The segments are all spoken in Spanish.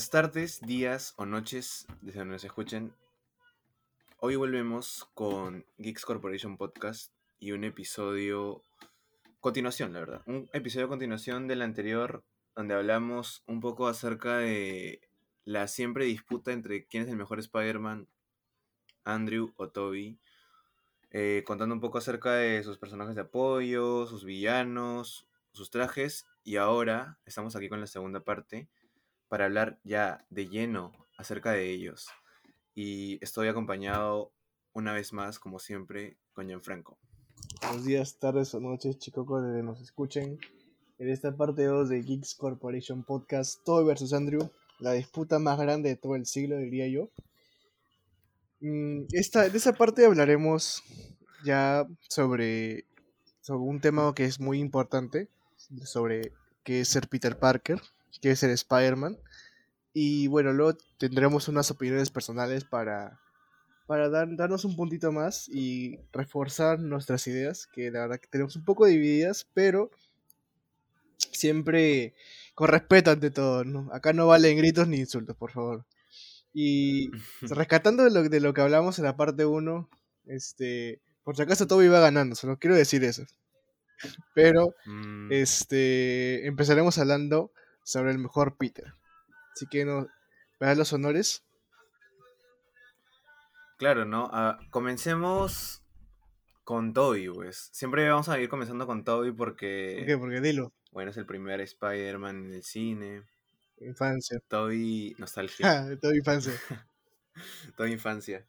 Buenas tardes, días o noches, desde donde nos escuchen. Hoy volvemos con Geeks Corporation Podcast y un episodio continuación, la verdad. Un episodio continuación del anterior donde hablamos un poco acerca de la siempre disputa entre quién es el mejor Spider-Man, Andrew o Toby. Eh, contando un poco acerca de sus personajes de apoyo, sus villanos, sus trajes. Y ahora estamos aquí con la segunda parte para hablar ya de lleno acerca de ellos. Y estoy acompañado una vez más, como siempre, con Gianfranco. Buenos días, tardes o noches, chicos, que nos escuchen. En esta parte 2 de Geeks Corporation Podcast, Toby versus Andrew, la disputa más grande de todo el siglo, diría yo. Mm, esta, de esa parte hablaremos ya sobre, sobre un tema que es muy importante, sobre qué es ser Peter Parker, qué es ser Spider-Man. Y bueno, luego tendremos unas opiniones personales para, para dar, darnos un puntito más y reforzar nuestras ideas, que la verdad que tenemos un poco divididas, pero siempre con respeto ante todo, ¿no? Acá no valen gritos ni insultos, por favor. Y rescatando de lo, de lo que hablamos en la parte 1, este, por si acaso todo iba ganando, solo quiero decir eso. Pero, Mm, este, empezaremos hablando sobre el mejor Peter. Así que no, me das los honores. claro, ¿no? Ah, comencemos con Toby, pues. Siempre vamos a ir comenzando con Toby ¿Por porque, qué? Porque dilo, bueno, es el primer Spider-Man en el cine. infancia. Toby nostalgia. Toda infancia. Toda infancia.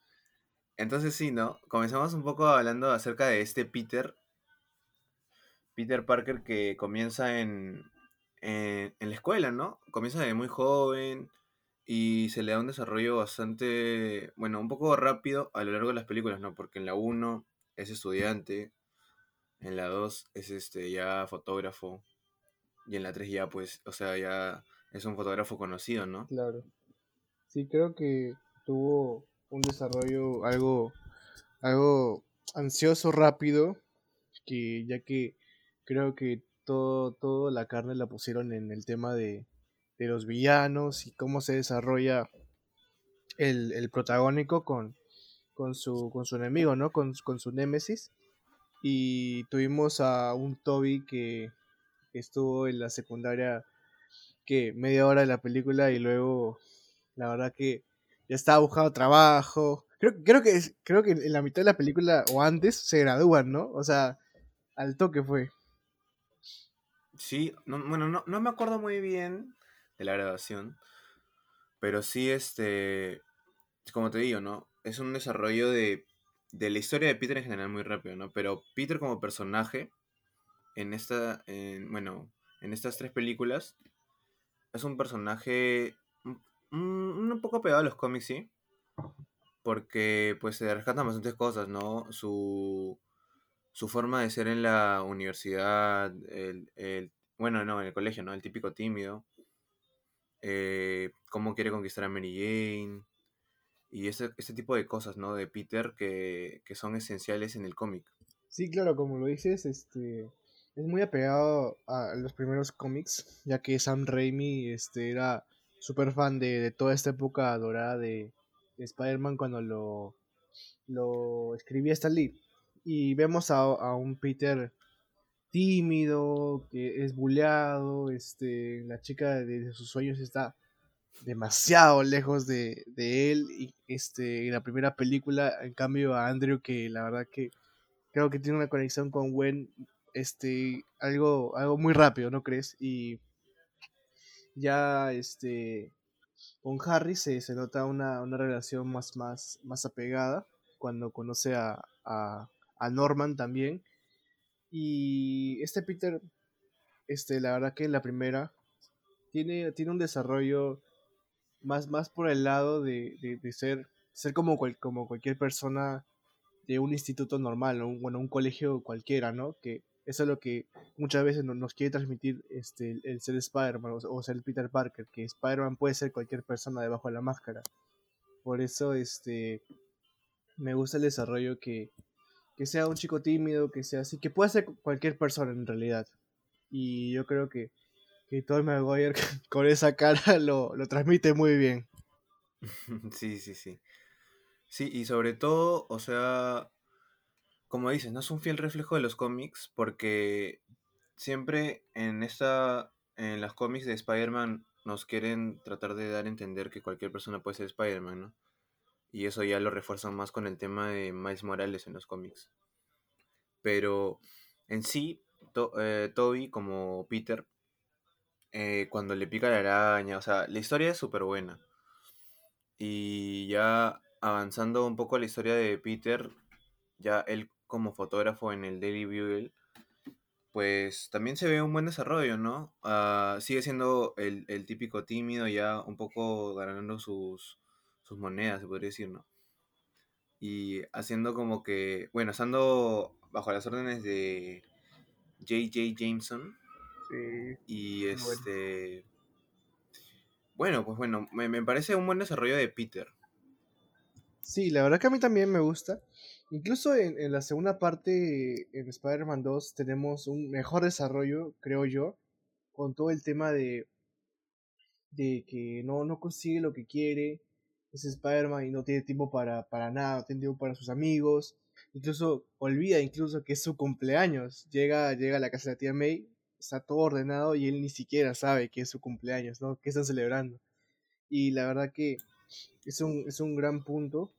Entonces sí, ¿no? Comenzamos un poco hablando acerca de este Peter. Peter Parker que comienza en, en, en la escuela, ¿no? Comienza de muy joven y se le da un desarrollo bastante, bueno, un poco rápido a lo largo de las películas, ¿no? Porque en la 1 es estudiante, en la 2 es este ya fotógrafo y en la 3 ya pues, o sea, ya es un fotógrafo conocido, ¿no? Claro. Sí, creo que tuvo un desarrollo algo, algo ansioso, rápido, que ya que creo que todo, todo la carne la pusieron en el tema de, de los villanos y cómo se desarrolla el, el protagónico con, con, su, con su enemigo, ¿no? Con, con su némesis. Y tuvimos a un Toby que estuvo en la secundaria que media hora de la película y luego la verdad que ya estaba buscando trabajo. Creo, creo que creo que en la mitad de la película o antes se gradúan, ¿no? O sea, al toque fue. Sí, no- bueno, no, no me acuerdo muy bien de la grabación, pero sí, este, como te digo, ¿no? Es un desarrollo de, de la historia de Peter en general muy rápido, ¿no? Pero Peter como personaje, en esta, en, bueno, en estas tres películas, es un personaje un- un poco pegado a los cómics, sí, porque pues se rescatan bastantes cosas, ¿no? Su, su forma de ser en la universidad, el, el- bueno, no, en el colegio, ¿no? El típico tímido, eh, cómo quiere conquistar a Mary Jane, y ese, ese tipo de cosas, ¿no? De Peter que, que son esenciales en el cómic. Sí, claro, como lo dices, este es muy apegado a los primeros cómics, ya que Sam Raimi este, era súper fan de, de toda esta época dorada de, de Spider-Man cuando lo, lo escribía Stan Lee. Y vemos a, a un Peter tímido, que es bulleado, este, la chica de, sus sueños está demasiado lejos de, de él. Y este, en la primera película, en cambio, a Andrew, que la verdad que creo que tiene una conexión con Gwen, este, algo, algo muy rápido, ¿no crees? Y ya, este, con Harry se, se nota una, una relación más, más, más apegada cuando conoce a, a Norman también. Y este Peter, este, la verdad que la primera tiene, tiene un desarrollo más, más por el lado de, de, ser, ser como, cual- como cualquier persona de un instituto normal, ¿no? Un- bueno, un colegio cualquiera, ¿no? Que eso es lo que muchas veces no- nos quiere transmitir este, el, ser Spider-Man o, o ser Peter Parker, que Spider-Man puede ser cualquier persona debajo de la máscara. Por eso, este, me gusta el desarrollo que, que sea un chico tímido, que sea así, que pueda ser cualquier persona en realidad. Y yo creo que que Tobey Maguire con esa cara lo, lo transmite muy bien. Sí, sí, sí. Sí, y sobre todo, o sea, como dices, no es un fiel reflejo de los cómics porque siempre en esta en las cómics de Spider-Man nos quieren tratar de dar a entender que cualquier persona puede ser Spider-Man, ¿no? Y eso ya lo refuerzan más con el tema de Miles Morales en los cómics. Pero en sí, eh, Toby como Peter, eh, cuando le pica la araña, o sea, la historia es súper buena. Y ya avanzando un poco la historia de Peter, ya él como fotógrafo en el Daily Bugle, pues también se ve un buen desarrollo, ¿no? Ah, sigue siendo el, el, típico tímido, ya un poco ganando sus, sus monedas, se podría decir, ¿no? Y haciendo como que, bueno, estando bajo las órdenes de J.J. Jameson. Sí. Y este... Bueno. pues bueno, me, me parece un buen desarrollo de Peter. Sí, la verdad que a mí también me gusta. Incluso en, en la segunda parte, en Spider-Man 2, tenemos un mejor desarrollo, creo yo, con todo el tema de, de que no, no consigue lo que quiere, es Spider-Man y no tiene tiempo para, para nada, no tiene tiempo para sus amigos, incluso olvida incluso que es su cumpleaños, llega, llega a la casa de la tía May, está todo ordenado y él ni siquiera sabe que es su cumpleaños, ¿no? Que están celebrando. Y la verdad que es un, es un gran punto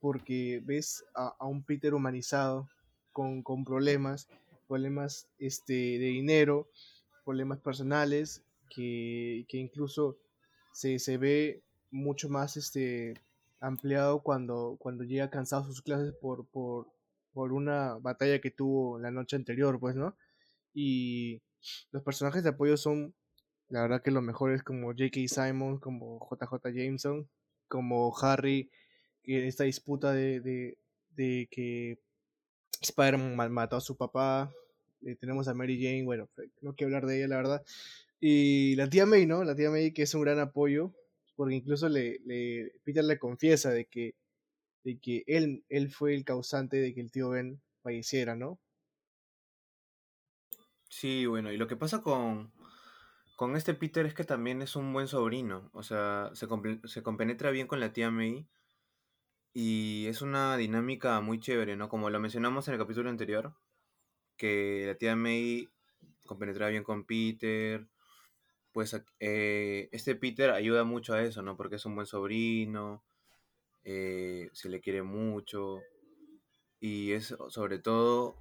porque ves a, a un Peter humanizado con, con, problemas, problemas este, de dinero, problemas personales, que, que incluso se, se ve mucho más este ampliado cuando, cuando llega cansado sus clases por, por, por una batalla que tuvo la noche anterior, pues, ¿no? Y los personajes de apoyo son, la verdad que los mejores, como J.K. Simon, como JJ Jameson, como Harry, que esta disputa de, de, de que Spider-Man mató a su papá, eh, tenemos a Mary Jane, bueno, no quiero hablar de ella, la verdad. Y la tía May, ¿no? La tía May que es un gran apoyo porque incluso le, Peter le confiesa de que, de que él, él fue el causante de que el tío Ben falleciera, ¿no? Sí, bueno, y lo que pasa con, con este Peter es que también es un buen sobrino, o sea, se, se compenetra bien con la tía May y es una dinámica muy chévere, ¿no? Como lo mencionamos en el capítulo anterior, que la tía May compenetra bien con Peter, pues eh, este Peter ayuda mucho a eso, ¿no? Porque es un buen sobrino, eh, se le quiere mucho y es sobre todo,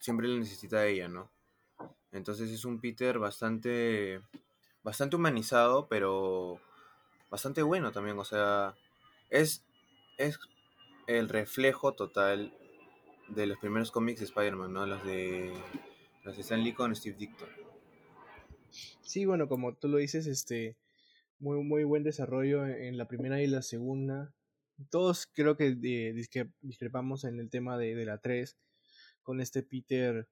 siempre le necesita a ella, ¿no? Entonces es un Peter bastante, bastante humanizado, pero bastante bueno también, o sea, es, es el reflejo total de los primeros cómics de Spider-Man, ¿no? Los de, los de Stan Lee con Steve Dictor. Sí, bueno, como tú lo dices, este, muy, muy buen desarrollo en la primera y la segunda. Todos creo que eh, discrepamos en el tema de, de, la 3, con este Peter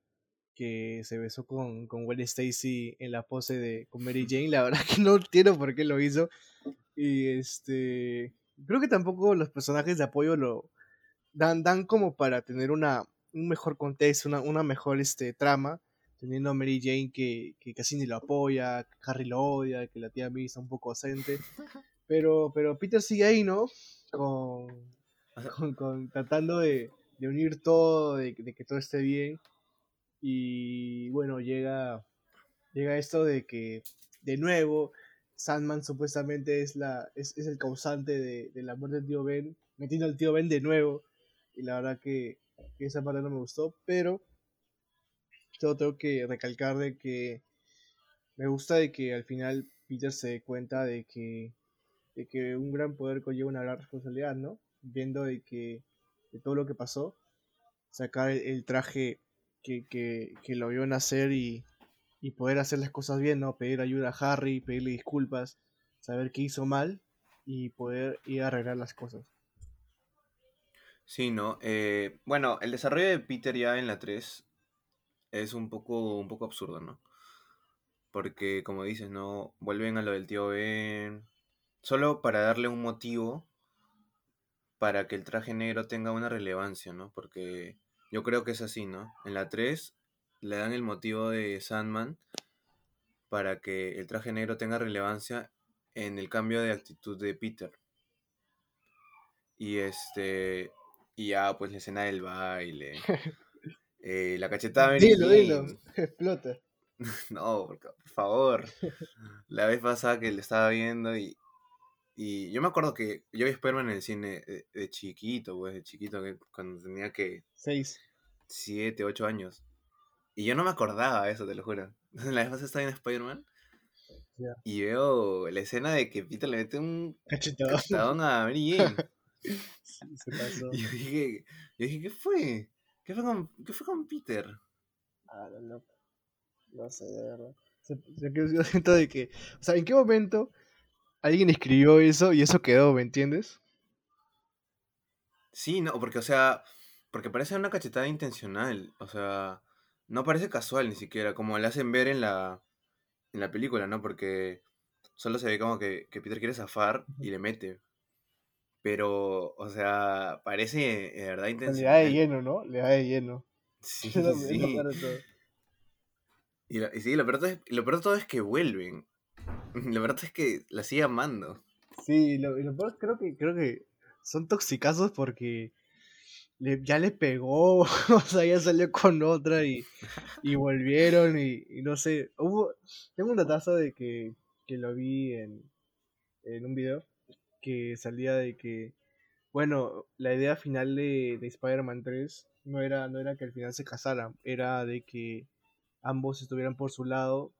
que se besó con, con Gwen Stacy en la pose de con Mary Jane. La verdad que no entiendo por qué lo hizo. Y este. Creo que tampoco los personajes de apoyo lo dan, dan como para tener una, un mejor contexto, una, una mejor este, trama teniendo a Mary Jane que, que casi ni lo apoya, que Harry lo odia, que la tía May está un poco ausente. Pero, pero Peter sigue ahí, ¿no? Con, con, con tratando de, de, unir todo, de, de, que todo esté bien. Y bueno, llega, llega esto de que, de nuevo, Sandman supuestamente es, la, es, es el causante de, de, la muerte del tío Ben, metiendo al tío Ben de nuevo. Y la verdad que, que esa parte no me gustó, pero yo tengo que recalcar de que me gusta de que al final Peter se dé cuenta de que, de que un gran poder conlleva una gran responsabilidad, ¿no? Viendo de que de todo lo que pasó, sacar el, traje que, que, que, lo vio nacer y, y poder hacer las cosas bien, ¿no? Pedir ayuda a Harry, pedirle disculpas, saber qué hizo mal y poder ir a arreglar las cosas. Sí, ¿no? Eh, bueno, el desarrollo de Peter ya en la 3 es un poco, un poco absurdo, ¿no? Porque, como dices, ¿no? Vuelven a lo del tío Ben. Solo para darle un motivo para que el traje negro tenga una relevancia, ¿no? Porque yo creo que es así, ¿no? En la 3 le dan el motivo de Sandman para que el traje negro tenga relevancia en el cambio de actitud de Peter. Y este. Y ya, pues la escena del baile. eh, la cachetada de Dilo, dilo. Explota. No, por por favor. La vez pasada que le estaba viendo y. Y yo me acuerdo que yo vi Spider-Man en el cine de, de chiquito, pues, de chiquito, que cuando tenía que Seis. 7, 8 años. Y yo no me acordaba de eso, te lo juro. La vez pasada estaba en Spider-Man Ya. y veo la escena de que Peter le mete un cachetadón a Mary Jane. Sí, se pasó. Y yo dije, yo dije, ¿qué fue? ¿Qué fue con, qué fue con Peter? Ah, no, no. No sé, de verdad. Yo- siento de que. O sea, ¿en qué momento alguien escribió eso y eso quedó, ¿me entiendes? Sí, no, porque, o sea, porque parece una cachetada intencional. O sea, no parece casual ni siquiera, como le hacen ver en la, en la película, ¿no? Porque solo se ve como que, que Peter quiere zafar y le mete. Pero, o sea, parece de verdad Le da de intencional. lleno, ¿no? Le da de lleno. Sí, sí. Y, sí, lo peor, es, lo peor de todo es que vuelven. Lo peor es que la sigue amando. Sí, lo, lo peor creo que, creo que son toxicazos porque le- ya le pegó, o sea, ya salió con otra y, y volvieron y, y no sé. Hubo, tengo un datazo de que, que lo vi en, en un video que salía de que, bueno, la idea final de, de Spider-Man 3 no era, no era que al final se casaran, era de que ambos estuvieran por su lado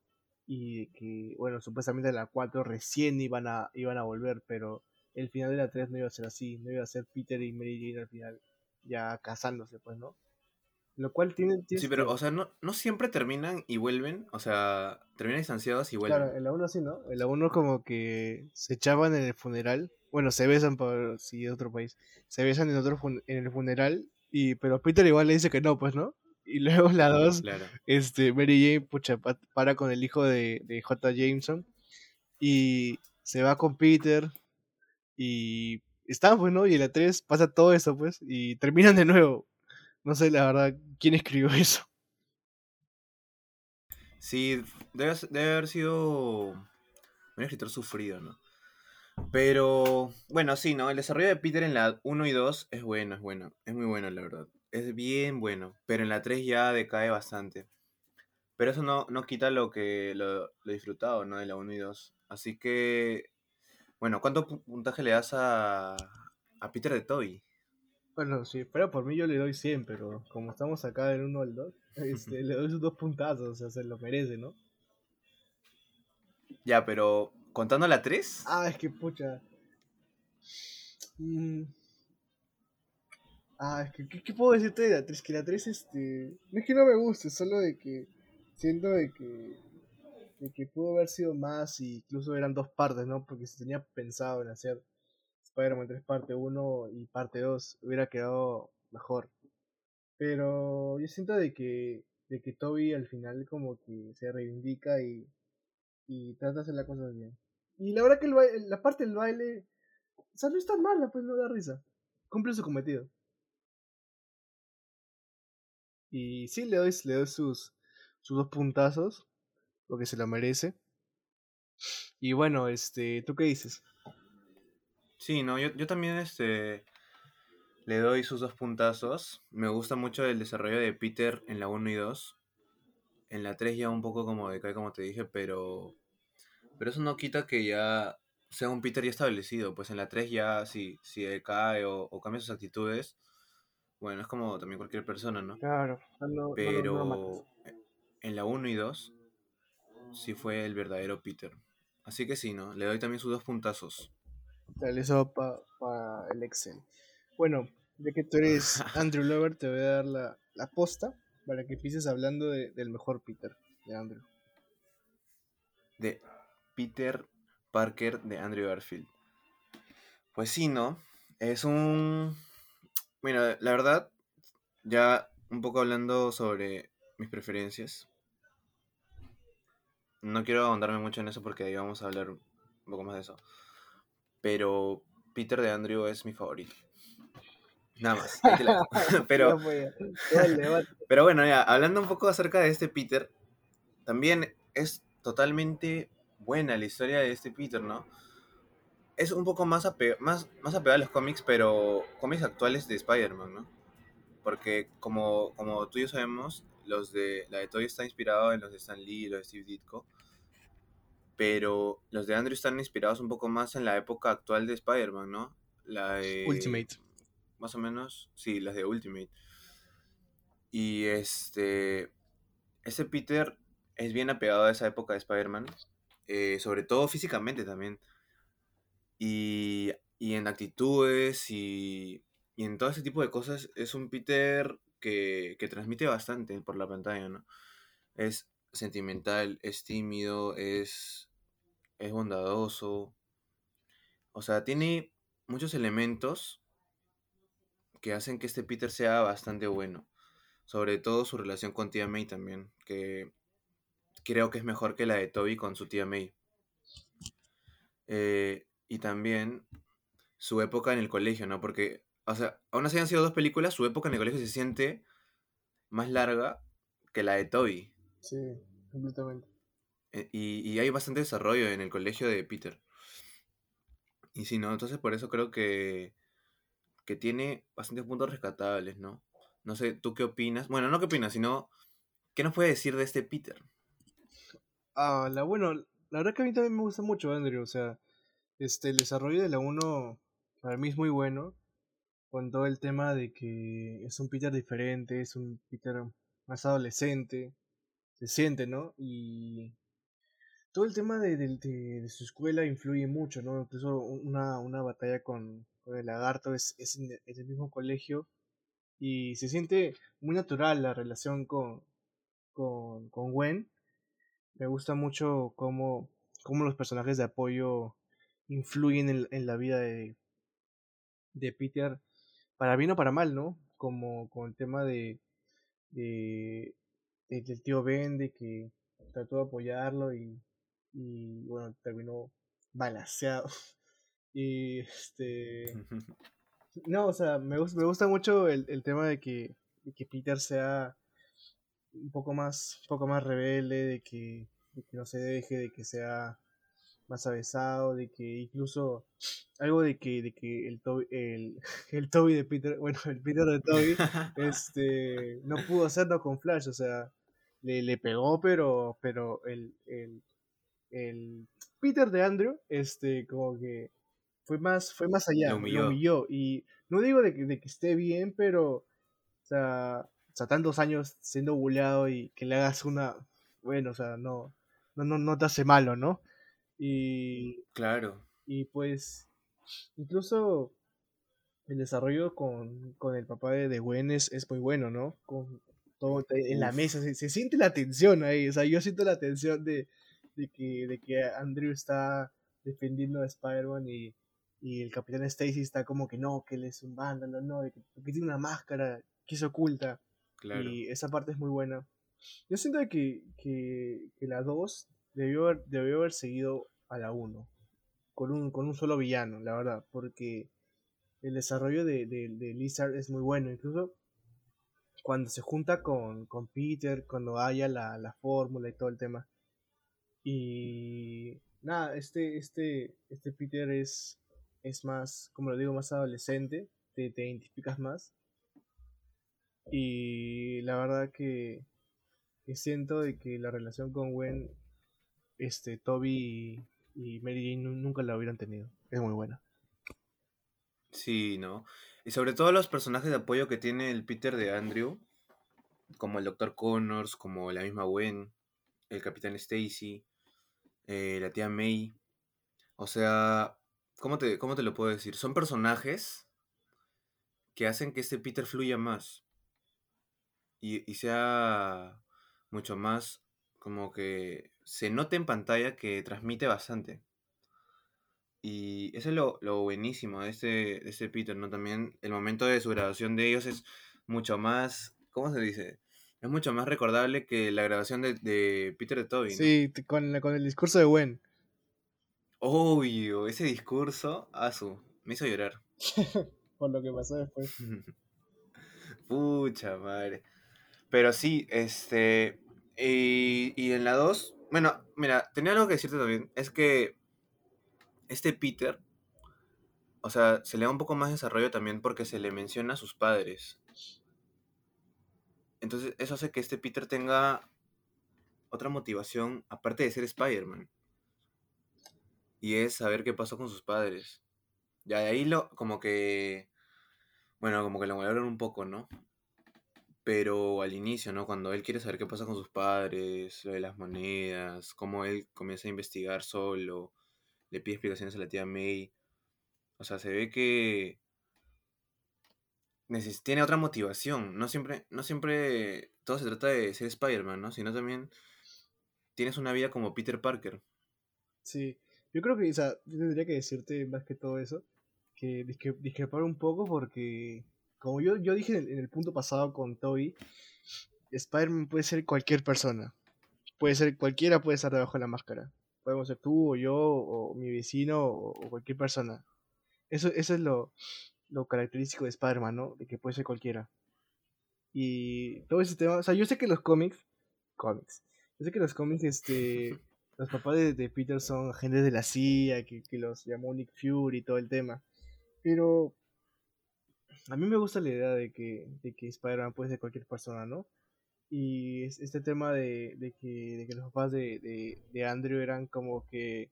y que, bueno, supuestamente en la 4 recién iban a, iban a volver, pero el final de la 3 no iba a ser así, no iba a ser Peter y Mary Jane al final ya casándose, pues, ¿no? Lo cual tiene... tiene Sí, pero, o sea, no, no siempre terminan y vuelven. O sea, terminan distanciados y vuelven. Claro, en la 1 sí, ¿no? En la 1 como que se echaban en el funeral. Bueno, se besan por si es otro país. Se besan en otro fun- en el funeral. Y, pero Peter igual le dice que no, pues, ¿no? Y luego la 2, Claro. este, Mary Jane, pucha, pa- para con el hijo de, de J. Jameson. Y se va con Peter. Y están, pues, ¿no? Y en la 3 pasa todo eso, pues. Y terminan de nuevo. No sé, la verdad, quién escribió eso. Sí, debe, debe haber sido un escritor sufrido, ¿no? Pero, bueno, sí, ¿no? El desarrollo de Peter en la 1 y 2 es bueno, es bueno. Es muy bueno, la verdad. Es bien bueno. Pero en la 3 ya decae bastante. Pero eso no, no quita lo que lo, lo disfrutado, ¿no? De la 1 y 2. Así que, bueno, ¿cuánto pu- puntaje le das a, a Peter de Toby? Bueno, si fuera por mí yo le doy 100, pero como estamos acá del 1 al 2, este, le doy sus dos puntazos, o sea, se lo merece, ¿no? Ya, pero contando la 3, Ah, es que pucha. Mm. Ah, es que, ¿qué, qué puedo decirte de la 3? Que la 3, este. No es que no me guste, solo de que siento de que. de que pudo haber sido más y incluso eran dos partes, ¿no? Porque se tenía pensado en hacer Spider-Man 3 parte 1 y parte 2, hubiera quedado mejor. Pero yo siento de que, de que Toby al final como que se reivindica y, y trata de hacer las cosas bien. Y la verdad que el baile- la parte del baile, o sea, no está mala, pues no da risa. Cumple su cometido. Y sí, le doy, le doy sus, sus dos puntazos, porque se lo merece. Y bueno, este, ¿tú qué dices? Sí, no, yo, yo también este, le doy sus dos puntazos. Me gusta mucho el desarrollo de Peter en la 1 y 2. En la 3 ya un poco como decae, como te dije, pero, pero eso no quita que ya sea un Peter ya establecido. Pues en la 3 ya si, si decae o, o cambia sus actitudes, bueno, es como también cualquier persona, ¿no? Claro, no, Pero en la 1 y 2 sí fue el verdadero Peter. Así que sí, ¿no? Le doy también sus dos puntazos. Eso para el Excel. Bueno, ya que tú eres Andrew Lover, te voy a dar la, la posta para que empieces hablando de- del mejor Peter de Andrew. de Peter Parker de Andrew Garfield. Pues sí, ¿no? Es un... Mira, la verdad, ya un poco hablando sobre mis preferencias. No quiero ahondarme mucho en eso porque ahí vamos a hablar un poco más de eso. Pero Peter de Andrew es mi favorito. Nada más. la. Pero, debate. pero bueno, ya, hablando un poco acerca de este Peter, también es totalmente buena la historia de este Peter, ¿no? Es un poco más, más, más apegada a los cómics, pero cómics actuales de Spider-Man, ¿no? Porque como, como tú y yo sabemos, los de, la de Toy está inspirado en los de Stan Lee y los de Steve Ditko. Pero los de Andrew están inspirados un poco más en la época actual de Spider-Man, ¿no? La de... Ultimate. Más o menos, sí, las de Ultimate. Y este... Ese Peter es bien apegado a esa época de Spider-Man. Eh, sobre todo físicamente también. Y, y en actitudes y, y en todo ese tipo de cosas es un Peter que, que transmite bastante por la pantalla, ¿no? Es sentimental, es tímido, es, es bondadoso. O sea, tiene muchos elementos que hacen que este Peter sea bastante bueno. Sobre todo su relación con tía May también, que creo que es mejor que la de Toby con su tía May. Eh, y también su época en el colegio, ¿no? Porque, o sea, aún así han sido dos películas, su época en el colegio se siente más larga que la de Toby. Sí, completamente. Eh, y, hay bastante desarrollo en el colegio de Peter. Y sí, ¿no? Entonces por eso creo que, que tiene bastantes puntos rescatables, ¿no? No sé, ¿tú qué opinas? Bueno, no qué opinas, sino, ¿qué nos puede decir de este Peter? Ah, la, bueno, la verdad que a mí también me gusta mucho Andrew, o sea, este, el desarrollo de la 1 para mí es muy bueno, con todo el tema de que es un Peter diferente, es un Peter más adolescente, se siente, ¿no? Y todo el tema de, de, su escuela influye mucho, ¿no? Incluso una, una batalla con, con el lagarto es, es en, el mismo colegio y se siente muy natural la relación con, con, con Gwen. Me gusta mucho cómo, cómo los personajes de apoyo influyen en, en la vida de, de Peter, para bien o para mal, ¿no? Como con el tema de, de, del tío Ben, de que trató de apoyarlo y, y bueno, terminó balanceado. y este... No, o sea, me, gusta, me gusta mucho el, el tema de que, de que Peter sea un poco más, un poco más rebelde, de que, de que no se deje, de que sea más avesado, de que incluso algo de que, de que el Toby, el, el Toby de Peter, bueno, el Peter de Toby, este, no pudo hacerlo con Flash, o sea, le, le pegó, pero, pero el, el, el Peter de Andrew, este, como que fue más, fue más allá, lo humilló. Y no digo de que, de que esté bien, pero, o sea, o sea, tantos años siendo bulleado y que le hagas una, bueno, o sea, no, no, no, no te hace malo, ¿no? Y. Claro. Y pues. Incluso el desarrollo con, con el papá de, de Gwen es, muy bueno, ¿no? Con todo en la mesa. Se, siente la tensión ahí. O sea, yo siento la tensión de, de, que, de que Andrew está defendiendo a Spider-Man y, y el Capitán Stacy está como que no, que él es un vándalo, no, que, que tiene una máscara que se oculta. Claro. Y esa parte es muy buena. Yo siento que, que, que la 2 debió haber, debió haber seguido a la 1 con un, con un solo villano, la verdad, porque el desarrollo de, de, Lizard es muy bueno, incluso cuando se junta con, con Peter, cuando haya la, la fórmula y todo el tema. Y nada, este, este, este Peter es, es más, como lo digo, más adolescente, te, te identificas más. Y la verdad que, siento de que la relación con Gwen este, Toby y, Mary Jane nunca la hubieran tenido. Es muy buena. Sí, ¿no? Y sobre todo los personajes de apoyo que tiene el Peter de Andrew, como el Dr. Connors, como la misma Gwen, el Capitán Stacy, eh, la tía May. O sea, ¿cómo te, ¿cómo te lo puedo decir? Son personajes que hacen que este Peter fluya más y, y sea mucho más como que se nota en pantalla que transmite bastante. Y eso es lo, buenísimo de este, de este Peter, ¿no? También el momento de su grabación de ellos es mucho más, ¿cómo se dice? Es mucho más recordable que la grabación de, Peter de Toby. Sí, con, con el discurso de Gwen. Obvio, ese discurso, su me hizo llorar. Por lo que pasó después. Pucha madre. Pero sí, este. Y, y en la 2 Bueno, mira, tenía algo que decirte también. Es que este Peter, o sea, se le da un poco más desarrollo también porque se le menciona a sus padres. Entonces, eso hace que este Peter tenga otra motivación, aparte de ser Spider-Man. Y es saber qué pasó con sus padres. Ya de ahí lo, como que, bueno, como que lo valoraron un poco, ¿no? Pero al inicio, ¿no? Cuando él quiere saber qué pasa con sus padres, lo de las monedas, cómo él comienza a investigar solo, le pide explicaciones a la tía May. O sea, se ve que tiene otra motivación. No siempre, no siempre todo se trata de ser Spider-Man, ¿no? Sino también tienes una vida como Peter Parker. Sí, yo creo que, o sea, yo tendría que decirte más que todo eso, que discrepar un poco porque, como yo, yo dije en el, punto pasado con Toby, Spider-Man puede ser cualquier persona. Puede ser cualquiera, puede estar debajo de la máscara. Podemos ser tú o yo o mi vecino o, cualquier persona. Eso, eso es lo, lo característico de Spider-Man, ¿no? De que puede ser cualquiera. Y todo ese tema, o sea, yo sé que los cómics, cómics, yo sé que los cómics, este, los papás de, Peter son agentes de la CIA, que, que, los llamó Nick Fury y todo el tema. Pero a mí me gusta la idea de que, de que Spider-Man puede ser cualquier persona, ¿no? Y este tema de, de, que, de que los papás de, de, de Andrew eran como que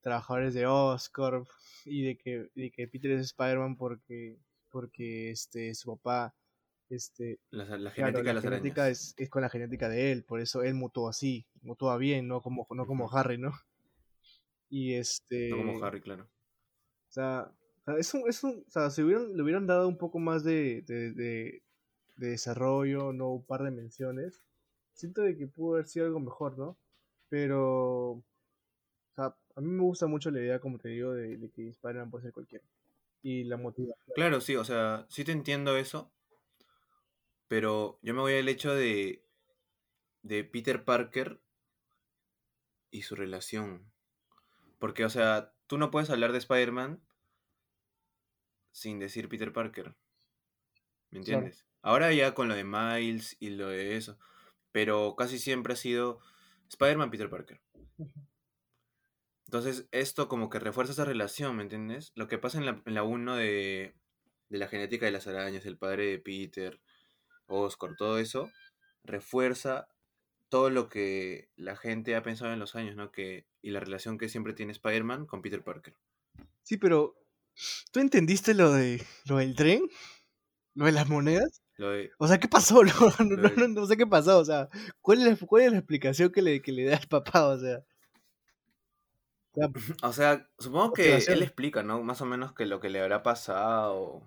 trabajadores de Oscorp y de que, de que Peter es Spider-Man porque, porque este, su papá este, la, genética, es, es, con la genética de él, por eso él mutó así, mutó bien, no como, no como Harry, ¿no? Y este. No como Harry, claro. O sea, es un, es un, o sea, si hubieran, le hubieran dado un poco más de, de, de, desarrollo, no un par de menciones, siento de que pudo haber sido algo mejor, ¿no? Pero, o sea, a mí me gusta mucho la idea, como te digo, de, de que Spider-Man puede ser cualquiera. Y la motivación. Claro, sí, o sea, sí te entiendo eso. Pero yo me voy al hecho de, de Peter Parker y su relación. Porque, o sea, tú no puedes hablar de Spider-Man sin decir Peter Parker. ¿Me entiendes? Ahora ya con lo de Miles y lo de eso. Pero casi siempre ha sido Spider-Man, Peter Parker. Entonces, esto como que refuerza esa relación, ¿me entiendes? Lo que pasa en la, en la 1 de, de la genética de las arañas, el padre de Peter, Oscar, todo eso, refuerza todo lo que la gente ha pensado en los años, ¿no? Que, y la relación que siempre tiene Spider-Man con Peter Parker. Sí, pero ¿tú entendiste lo de lo del tren? ¿Lo de las monedas? O sea, ¿qué pasó? No, sé qué pasó, o sea, ¿cuál es la, cuál es la explicación que le, que le da al papá? O sea... O sea, supongo que él explica, ¿no? Más o menos que lo que le habrá pasado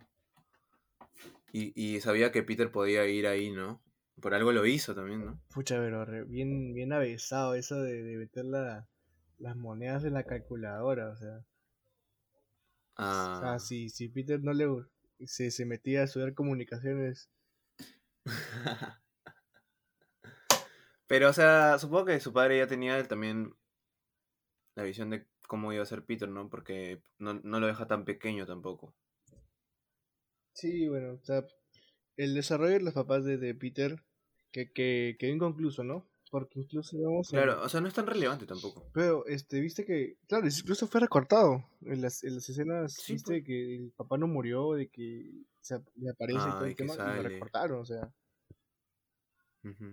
y, sabía que Peter podía ir ahí, ¿no? Por algo lo hizo también, ¿no? Pucha, pero bien, bien avesado eso de, meter las monedas en la calculadora, o sea. Ah. si, si Peter no le se, se metía a estudiar comunicaciones. pero, o sea, supongo que su padre ya tenía también la visión de cómo iba a ser Peter, ¿no? Porque no, no lo deja tan pequeño tampoco. Sí, bueno, o sea, el desarrollo de los papás de, Peter que, que quedó inconcluso, ¿no? Porque incluso vamos Claro, o sea, no es tan relevante tampoco. Pero, este, viste que, claro, incluso fue recortado en las, en las escenas, viste pues. que el papá no murió, de que se le aparece y todo el tema, y lo recortaron, o sea.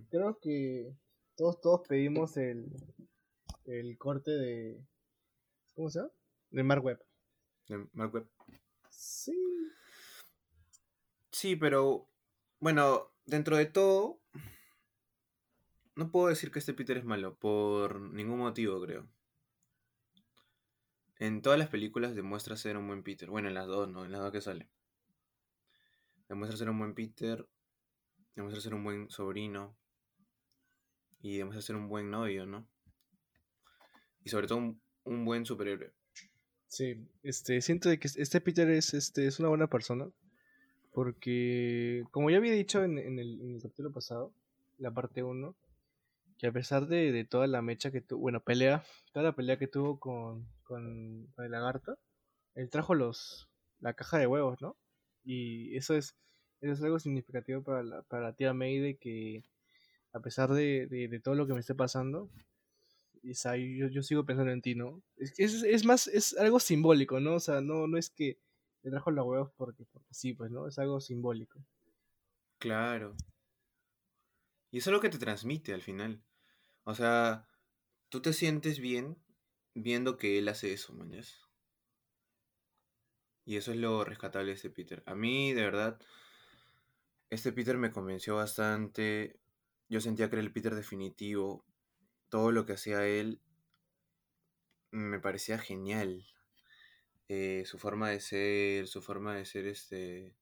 Creo que todos, todos pedimos el, el corte de, ¿cómo se llama? De Mark Webb. De Mark Webb. Sí, Sí, pero bueno, dentro de todo, no puedo decir que este Peter es malo, por ningún motivo, creo. En todas las películas demuestra ser un buen Peter. Bueno, en las dos, ¿no? En las dos que sale. Demuestra ser un buen Peter. Demuestra ser un buen sobrino. Y demuestra ser un buen novio, ¿no? Y sobre todo un, un buen superhéroe. Sí, este, siento que este Peter es, este, es una buena persona. Porque, como ya había dicho en, el, en el capítulo pasado, la parte 1, que a pesar de, toda la mecha que tuvo, bueno, pelea, toda la pelea que tuvo con, con, el lagarto, él trajo los la caja de huevos, ¿no? Y eso es, eso es algo significativo para la, para tía May de que a pesar de, de, todo lo que me esté pasando, yo, sigo pensando en ti, ¿no? Es, es, es, más, es algo simbólico, ¿no? O sea, no, no es que te trajo la huevos porque, porque sí, pues, ¿no? Es algo simbólico. Claro. Y eso es lo que te transmite al final. O sea, tú te sientes bien viendo que él hace eso, mañas. Y eso es lo rescatable de este Peter. A mí, de verdad, este Peter me convenció bastante. Yo sentía que era el Peter definitivo. Todo lo que hacía él me parecía genial. Eh, su forma de ser, su forma de ser este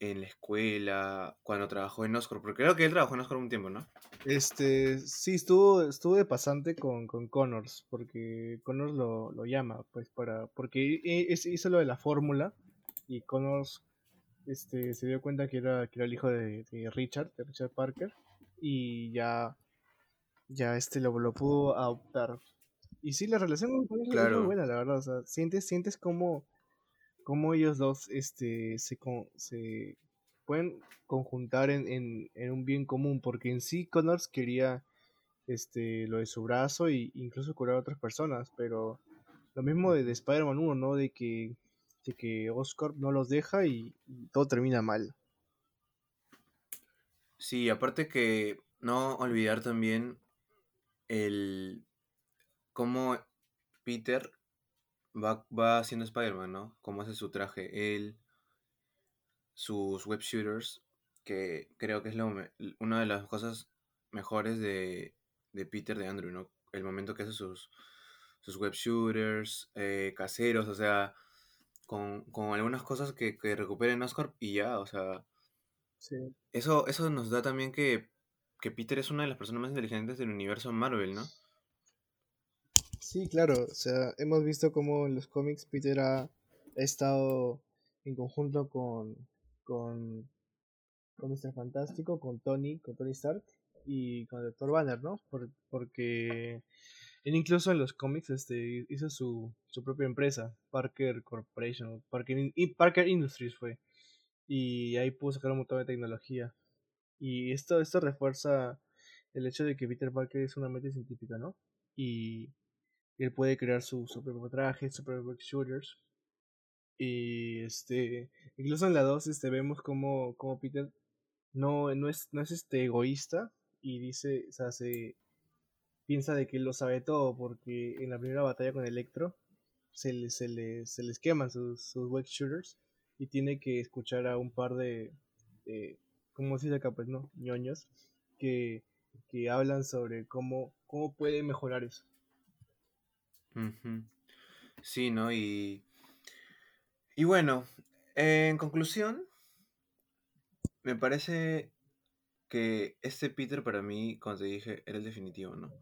en la escuela, cuando trabajó en Oscar, porque creo que él trabajó en Oscar un tiempo, ¿no? Este, sí, estuvo, estuvo de pasante con, con Connors, porque Connors lo, lo llama, pues, para, porque hizo lo de la fórmula, y Connors este, se dio cuenta que era, que era el hijo de, Richard, de Richard Parker, y ya, ya este lo, lo pudo adoptar. Y sí, la relación con es muy buena, la verdad, o sea, sientes, sientes como cómo ellos dos este, se, se pueden conjuntar en, en, un bien común, porque en sí Connors quería este, lo de su brazo e incluso curar a otras personas, pero lo mismo de, Spider-Man 1, ¿no? De que, de que Oscorp no los deja y, todo termina mal. Sí, aparte que no olvidar también el cómo Peter va, va haciendo Spider-Man, ¿no? Cómo hace su traje, él, sus web shooters, que creo que es lo, una de las cosas mejores de, de, Peter de Andrew, ¿no? El momento que hace sus, sus web shooters, eh, caseros, o sea, con, con algunas cosas que, que recuperen Oscar y ya, o sea. Sí. Eso, eso nos da también que, que Peter es una de las personas más inteligentes del universo Marvel, ¿no? Sí, claro, o sea, hemos visto cómo en los cómics Peter ha estado en conjunto con, con, con Mr. Fantástico, con Tony, con Tony Stark y con el Doctor Banner, ¿no? porque él incluso en los cómics este, hizo su, su propia empresa, Parker Corporation, Parker, Parker Industries fue, y ahí pudo sacar un montón de tecnología. Y esto, esto refuerza el hecho de que Peter Parker es una mente científica, ¿no? Y él puede crear su, su propio traje, su shooters. Y este, incluso en la 2 este, vemos como, como Peter no, no, es, no es este egoísta y dice, o sea, se piensa de que él lo sabe todo porque en la primera batalla con Electro se, le, se, le, se les queman sus, sus web shooters y tiene que escuchar a un par de, de como se dice acá, pues no, ñoños, que, que hablan sobre cómo, cómo puede mejorar eso. Sí, ¿no? Y, y bueno, en conclusión, me parece que este Peter para mí, como te dije, era el definitivo, ¿no?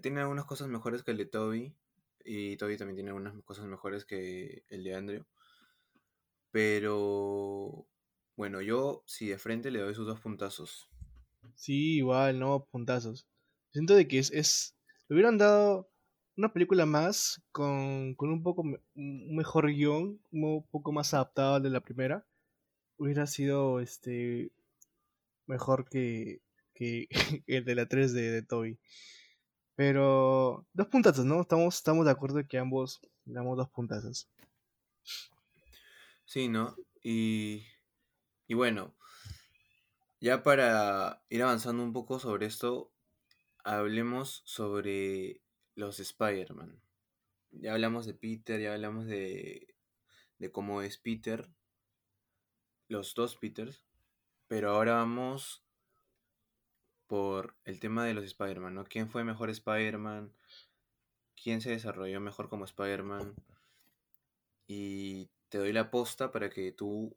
Tiene algunas cosas mejores que el de Toby. Y Toby también tiene algunas cosas mejores que el de Andrew. Pero bueno, yo si de frente le doy sus dos puntazos. Sí, igual, no, puntazos. Siento de que es, es. Le hubieran dado una película más con, con un poco mejor guion, un poco más adaptado de la primera, hubiera sido este mejor que, que el de la 3 de, de Toby. Pero dos puntazos, ¿no? Estamos, estamos de acuerdo que ambos damos dos puntazos. Sí, ¿no? Y, y bueno, ya para ir avanzando un poco sobre esto, hablemos sobre los Spider-Man. Ya hablamos de Peter, ya hablamos de, de cómo es Peter, los dos Peters, pero ahora vamos por el tema de los Spider-Man, ¿no? ¿Quién fue mejor Spider-Man? ¿Quién se desarrolló mejor como Spider-Man? Y te doy la posta para que tú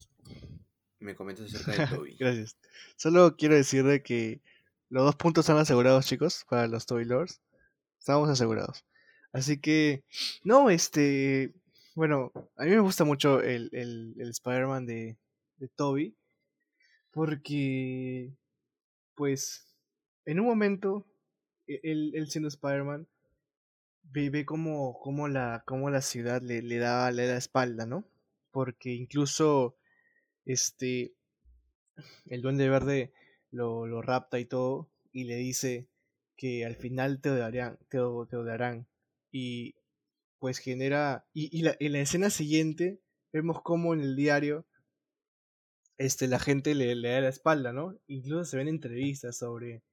me comentes acerca de Toby. Gracias. Solo quiero decir de que los dos puntos están asegurados, chicos, para los Toby Lords. Estamos asegurados. Así que, no, este, bueno, a mí me gusta mucho el, el, Spider-Man de, de Toby, porque, pues, en un momento, e, él, él siendo Spider-Man, ve, ve como, la, como la ciudad le, le, da, le da espalda, ¿no? Porque incluso, este, el Duende Verde lo, lo rapta y todo, y le dice que al final te odiarán, te, te odiarán. Y pues genera... Y, en la escena siguiente vemos como en el diario este, la gente le, da la espalda, ¿no? Incluso se ven entrevistas sobre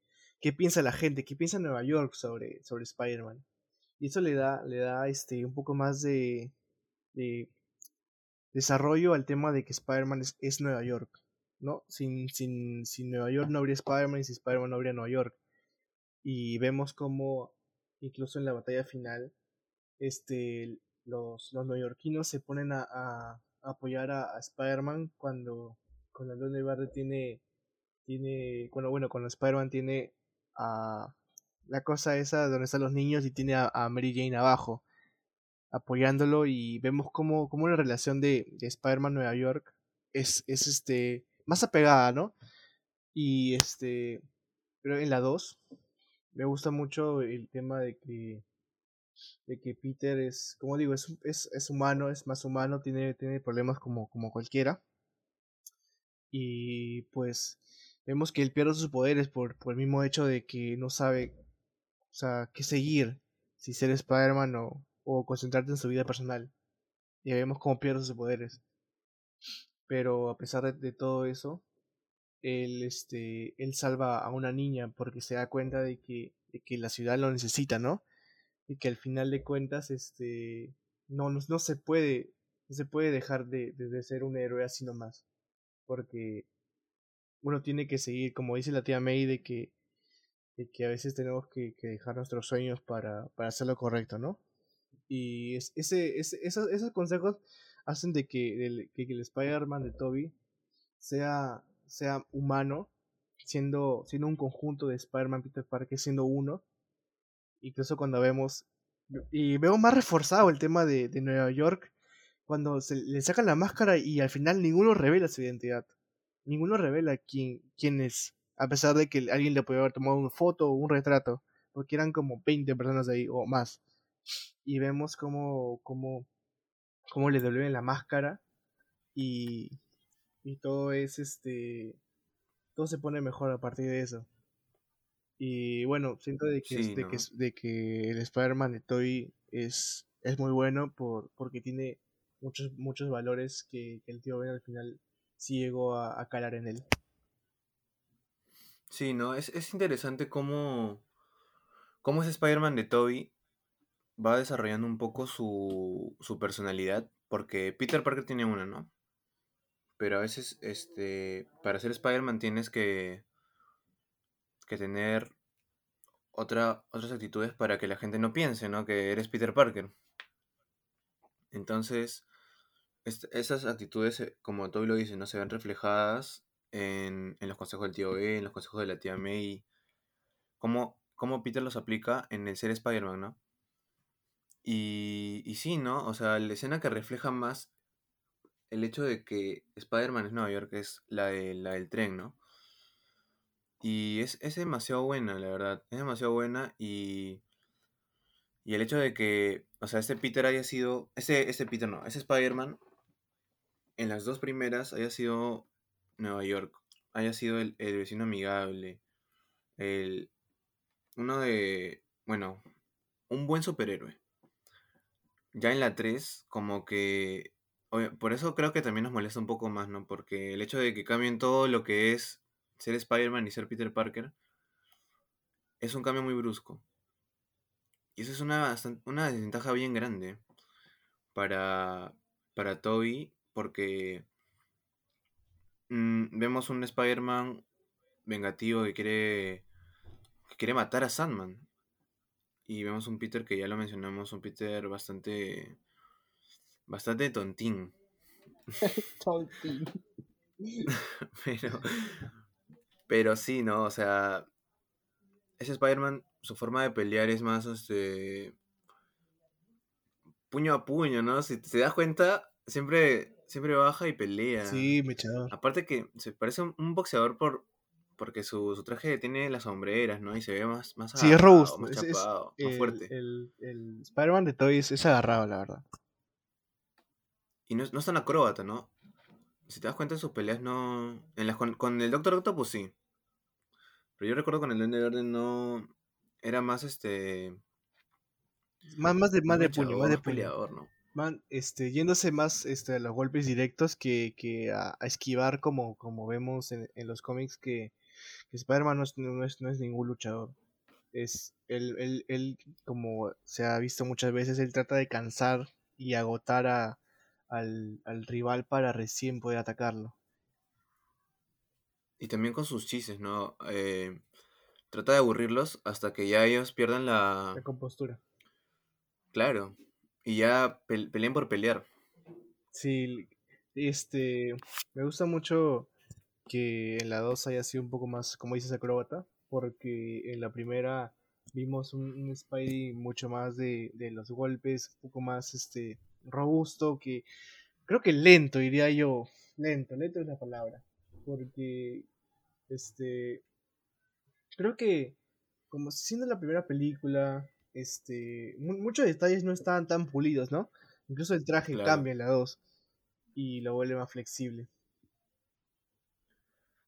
qué piensa la gente, qué piensa Nueva York sobre, sobre Spider-Man. Y eso le da, le da este, un poco más de, de desarrollo al tema de que Spider-Man es, es, Nueva York, ¿no? Sin, sin, sin Nueva York no habría Spider-Man y sin Spider-Man no habría Nueva York. Y vemos como, incluso en la batalla final, este, los, los neoyorquinos se ponen a, a, apoyar a, Spider-Man cuando, cuando Duende Verde tiene, tiene, bueno, bueno, cuando Spider-Man tiene a la cosa esa donde están los niños y tiene a, Mary Jane abajo apoyándolo y vemos como, como la relación de, de Spider-Man Nueva York es, es este más apegada, ¿no? Y este, pero en la 2 me gusta mucho el tema de que de que Peter es, como digo, es, es, es humano, es más humano, tiene, tiene problemas como, como cualquiera. Y pues vemos que él pierde sus poderes por, por el mismo hecho de que no sabe, o sea, qué seguir, si ser Spider-Man o, o concentrarte en su vida personal. Y vemos cómo pierde sus poderes. Pero a pesar de, de, todo eso, él, este, él salva a una niña porque se da cuenta de que, que la ciudad lo necesita, ¿no? Y que al final de cuentas, este, no, no, no se puede, no se puede dejar de, de, ser un héroe así nomás. Porque uno tiene que seguir, como dice la tía May, de que, de que a veces tenemos que, que dejar nuestros sueños para, para hacer lo correcto, ¿no? Y es, ese, ese, esos, esos consejos hacen de que el, que el Spider-Man de Toby sea, sea humano, siendo, siendo un conjunto de Spider-Man Peter Parker, siendo uno. Incluso cuando vemos, y veo más reforzado el tema de, Nueva York, cuando se le sacan la máscara y al final ninguno revela su identidad. Ninguno revela quién, quién es, a pesar de que alguien le puede haber tomado una foto o un retrato, porque eran como 20 personas ahí o más y vemos cómo, cómo, cómo le devuelven la máscara y, y todo es este todo se pone mejor a partir de eso y bueno siento de que, Sí, de que, de que el Spider-Man de Toy es, es muy bueno por, porque tiene muchos muchos valores que, que el tío Ben al final sí llegó a, a calar en él Sí, ¿no? Es, es interesante cómo, cómo ese Spider-Man de Toby va desarrollando un poco su, su personalidad, porque Peter Parker tiene una, ¿no? Pero a veces, este, para ser Spider-Man tienes que, que tener otra, otras actitudes para que la gente no piense, ¿no? Que eres Peter Parker. Entonces, esas actitudes, eh, como Toby lo dice, ¿no? Se ven reflejadas en, en los consejos del tío B, en los consejos de la tía May, cómo, cómo Peter los aplica en el ser Spider-Man, ¿no? Y, y sí, ¿no? O sea, la escena que refleja más el hecho de que Spider-Man es Nueva York es la, de, la del tren, ¿no? Y es, es demasiado buena, la verdad. Es demasiado buena y, y el hecho de que, o sea, este Peter haya sido, este, este Peter no, ese Spider-Man en las dos primeras haya sido Nueva York, haya sido el, el vecino amigable, el, uno de, bueno, un buen superhéroe. Ya en la 3, como que... Por eso creo que también nos molesta un poco más, ¿no? Porque el hecho de que cambien todo lo que es ser Spider-Man y ser Peter Parker es un cambio muy brusco. Y eso es una, una desventaja bien grande para, para Toby, porque mm, vemos un Spider-Man vengativo que quiere, que quiere matar a Sandman. Y vemos un Peter que ya lo mencionamos, un Peter bastante, bastante tontín. Pero, pero sí, ¿no? O sea, ese Spider-Man, su forma de pelear es más, este, puño a puño, ¿no? Si te das cuenta, siempre, siempre baja y pelea. sí mechador Aparte que se parece un, un boxeador por, porque su, su traje tiene las sombreras, ¿no? Y se ve más, más sí es agarrado, robusto más es, es chapado, más el, fuerte. el, el Spider-Man de Toy es, es agarrado la verdad Y no, es- no es tan acróbata, ¿no? Si te das cuenta, sus peleas no... En las, con, con el Doctor Octopus sí. Pero yo recuerdo con el Duende Verde no... era más este. Más, más de, más de puño, más de puño. peleador, ¿no? Man, este, yéndose más este, a los golpes directos que, que a, a esquivar como, como vemos en, en los cómics que, que Spider-Man no es, no, es, no es ningún luchador. Es, él, él, él, como se ha visto muchas veces, él trata de cansar y agotar a, al, al rival para recién poder atacarlo. Y también con sus chistes, ¿no? Eh, trata de aburrirlos hasta que ya ellos pierdan La la... compostura. Claro. Y ya pel- peleen por pelear. Sí, este, me gusta mucho que en la 2 haya sido un poco más, como dices, acróbata, porque en la primera vimos un, un Spidey mucho más de, de los golpes, un poco más este robusto, que creo que lento, diría yo. Lento, lento es la palabra. Porque este creo que como siendo la primera película, este mu- muchos detalles no estaban tan pulidos, ¿no? Incluso el traje Claro. cambia en la 2 y lo vuelve más flexible.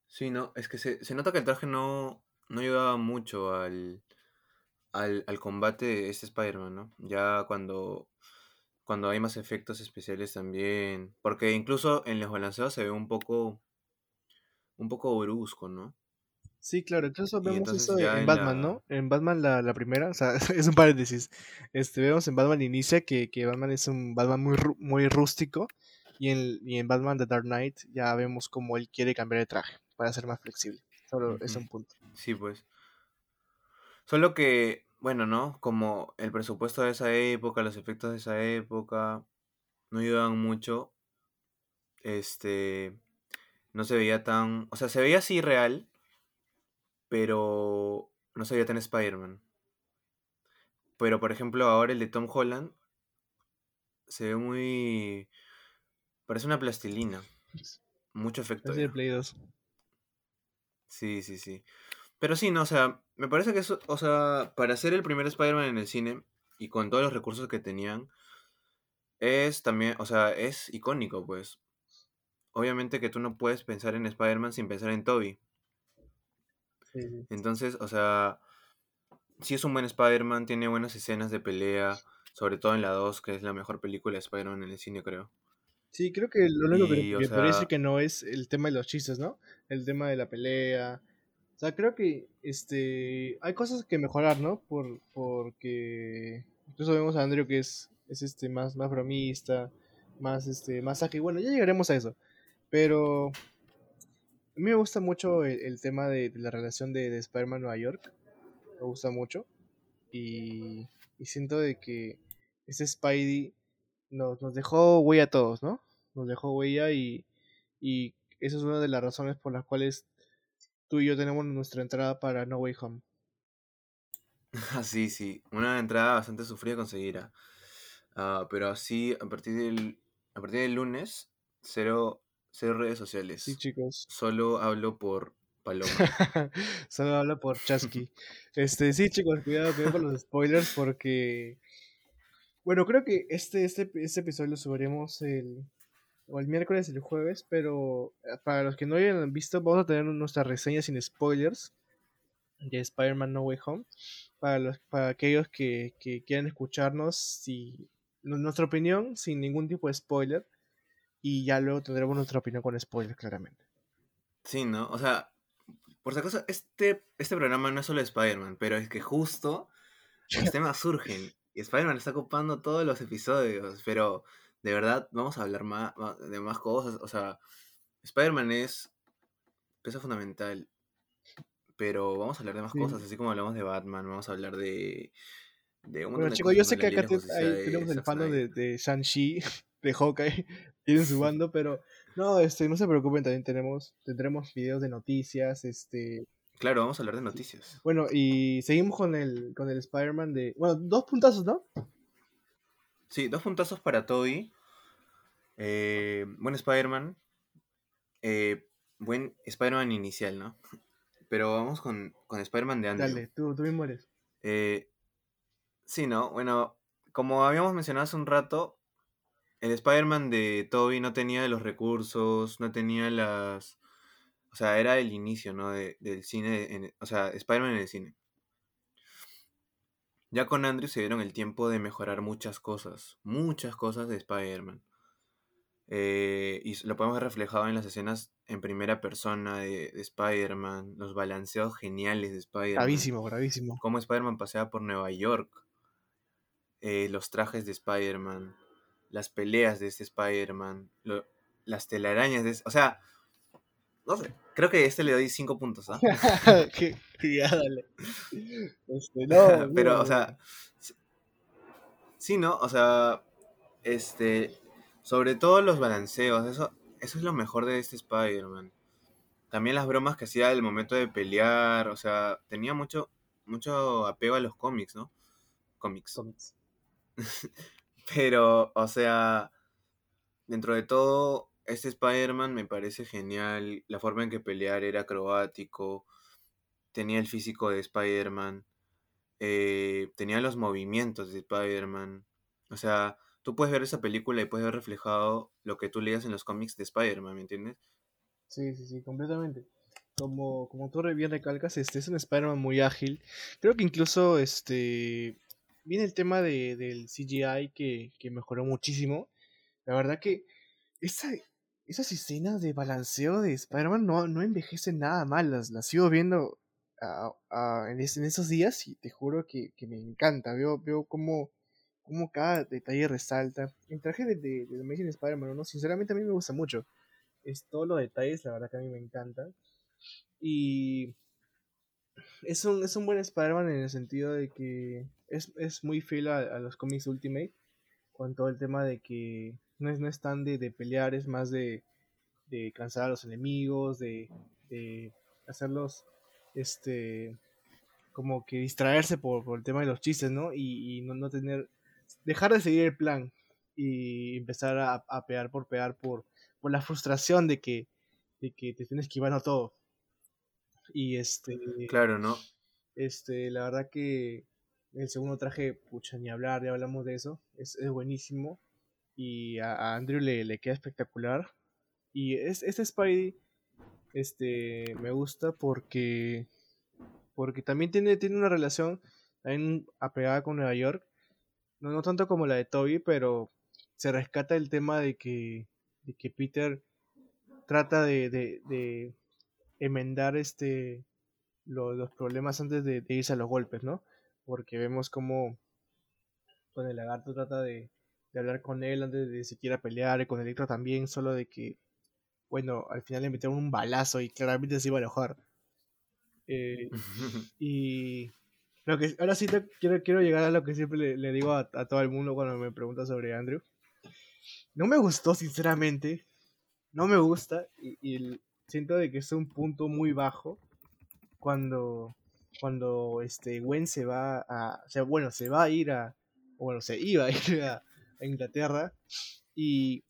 Sí, no, es que se, se nota que el traje no, no ayudaba mucho al, al, al combate de este Spider-Man, ¿no? Ya cuando, cuando hay más efectos especiales también. Porque incluso en los balanceos se ve un poco, un poco brusco, ¿no? Sí, claro, incluso vemos eso en en Batman, la... ¿no? En Batman la, la primera, o sea, es un paréntesis. Este, vemos en Batman Inicia que, que Batman es un Batman muy, muy rústico y en, y en Batman The Dark Knight ya vemos cómo él quiere cambiar de traje para ser más flexible. Solo es un punto. Sí, pues. Solo que, bueno, ¿no? Como el presupuesto de esa época, los efectos de esa época, no ayudaban mucho. Este, no se veía tan... O sea, se veía así real, pero no se veía tan Spider-Man. Pero, por ejemplo, ahora el de Tom Holland se ve muy... Parece una plastilina. Mucho efecto Es de ya. Play 2. Sí, sí, sí. Pero sí, no, o sea, me parece que eso, o sea, para ser el primer Spider-Man en el cine y con todos los recursos que tenían, es también, o sea, es icónico, pues. Obviamente que tú no puedes pensar en Spider-Man sin pensar en Toby. Sí. Entonces, o sea, sí es un buen Spider-Man, tiene buenas escenas de pelea, sobre todo en la 2, que es la mejor película de Spider-Man en el cine, creo. Sí, creo que lo único que, decir sea, que no es el tema de los chistes, ¿no? El tema de la pelea. O sea, creo que este hay cosas que mejorar, ¿no? Por, porque incluso vemos a Andrew que es, es este más, más bromista, más este, más ágil. Bueno, ya llegaremos a eso. Pero a mí me gusta mucho el, tema de, la relación de, de Spider-Man Nueva York. Me gusta mucho. Y, siento de que ese Spidey nos, nos dejó huella a todos, ¿no? Nos dejó huella y, y esa es una de las razones por las cuales tú y yo tenemos nuestra entrada para No Way Home. Ah, sí, sí, una entrada bastante sufrida conseguir. ah. Ah, pero así, a partir del, a partir del lunes, cero, cero redes Sí, sociales. chicos. Solo hablo por Paloma. Solo habla por Chasky. Este, sí, chicos, cuidado, cuidado con los spoilers porque. Bueno, creo que este, este, este episodio lo subiremos el, o el miércoles y el jueves, pero eh, para los que no hayan visto, vamos a tener nuestra reseña sin spoilers de Spider-Man No Way Home. Para, los, para aquellos que, que quieran escucharnos, si, nu- nuestra opinión sin ningún tipo de spoiler. Y ya luego tendremos nuestra opinión con spoilers, claramente. Sí, ¿no? O sea, por si acaso, este, este programa no es solo de Spider-Man, pero es que justo los temas surgen. Y Spider-Man está ocupando todos los episodios, pero de verdad vamos a hablar más, de más cosas. O sea, Spider-Man es pieza fundamental, pero vamos a hablar de más Sí. cosas, así como hablamos de Batman, vamos a hablar de, de un Bueno, chicos, yo sé que acá te- ahí tenemos el fandom de, de Shang-Chi, de Hawkeye, tienen su bando, pero no, este, no se preocupen, también tenemos, tendremos videos de noticias, este, Claro, vamos a hablar de noticias. bueno, y seguimos con el, con el Spider-Man de, bueno, dos puntazos, ¿no? Sí, dos puntazos para Toby. Eh, buen Spider-Man. eh, buen Spider-Man inicial, ¿no? Pero vamos con, con Spider-Man de Andrew. Dale, tú, tú mismo eres. Eh, sí, ¿no? Bueno, como habíamos mencionado hace un rato, el Spider-Man de Toby no tenía los recursos, no tenía las... O sea, era el inicio, ¿no? De- del cine, en- o sea, Spider-Man en el cine. Ya con Andrew se dieron el tiempo de mejorar muchas cosas, muchas cosas de Spider-Man. Eh, y lo podemos ver reflejado en las escenas en primera persona de, Spider-Man, los balanceos geniales de Spider-Man. Bravísimo, bravísimo. Cómo Spider-Man pasea por Nueva York, eh, los trajes de Spider-Man, las peleas de este Spider-Man, las telarañas de... O sea, no sé, creo que este le doy 5 puntos, ¿ah? ya, dale. Este, no, Pero, o sea, sí, ¿no? O sea, este, sobre todo los balanceos, eso, eso es lo mejor de este Spider-Man. También las bromas que hacía el momento de pelear, o sea, tenía mucho, mucho apego a los cómics, ¿no? Cómics. Cómics. Pero, o sea, dentro de todo, este Spider-Man me parece genial. La forma en que pelear era acrobático. Tenía el físico de Spider-Man. Eh, tenía los movimientos de Spider-Man. O sea, tú puedes ver esa película y puedes ver reflejado lo que tú leías en los cómics de Spider-Man, ¿me entiendes? Sí, sí, sí, completamente. Como, como tú bien recalcas, este es un Spider-Man muy ágil. Creo que incluso este viene el tema de, del CGI que, que, mejoró muchísimo. La verdad que esa, esas escenas de balanceo de Spider-Man no, no envejecen nada mal. Las, las sigo viendo en, esos días y te juro que, que me encanta. Veo, veo cómo como cada detalle resalta. El traje de, de, de Amazing Spider-Man, ¿no? sinceramente a mí me gusta mucho. Es todos los detalles, la verdad que a mí me encantan. Y es un, es un buen Spider-Man en el sentido de que es, es muy fiel a, los cómics Ultimate. Con todo el tema de que no es, no es tan de, de pelear, es más de, de cansar a los enemigos, de, de hacerlos este como que distraerse por, por, el tema de los chistes, ¿no? Y, y no, no, tener dejar de seguir el plan y empezar a, a pegar por pegar por, por la frustración de que, de que te estén esquivando todo. Y este. Claro, ¿no? Este, la verdad que el segundo traje, pucha, ni hablar, ya hablamos de eso. Es, es buenísimo. Y a, Andrew le, le, queda espectacular. Y es, este Spidey, este, me gusta porque. Porque también tiene, tiene una relación también apegada con Nueva York no, no tanto como la de Toby, pero se rescata el tema de que, de que Peter trata de, de, enmendar este los problemas antes de, irse a los golpes, ¿no? Porque vemos como con el lagarto trata de, hablar con él antes de siquiera pelear, y con Electro también, solo de que, bueno, al final le metieron un balazo y claramente se iba a enojar. Eh, y que, ahora sí te, quiero, quiero llegar a lo que siempre le, digo a, todo el mundo cuando me pregunta sobre Andrew. No me gustó, sinceramente. No me gusta. Y, siento de que es un punto muy bajo cuando, cuando este Gwen se va a. O sea, bueno, se va a ir a. bueno, se iba a ir a, a Inglaterra. Y,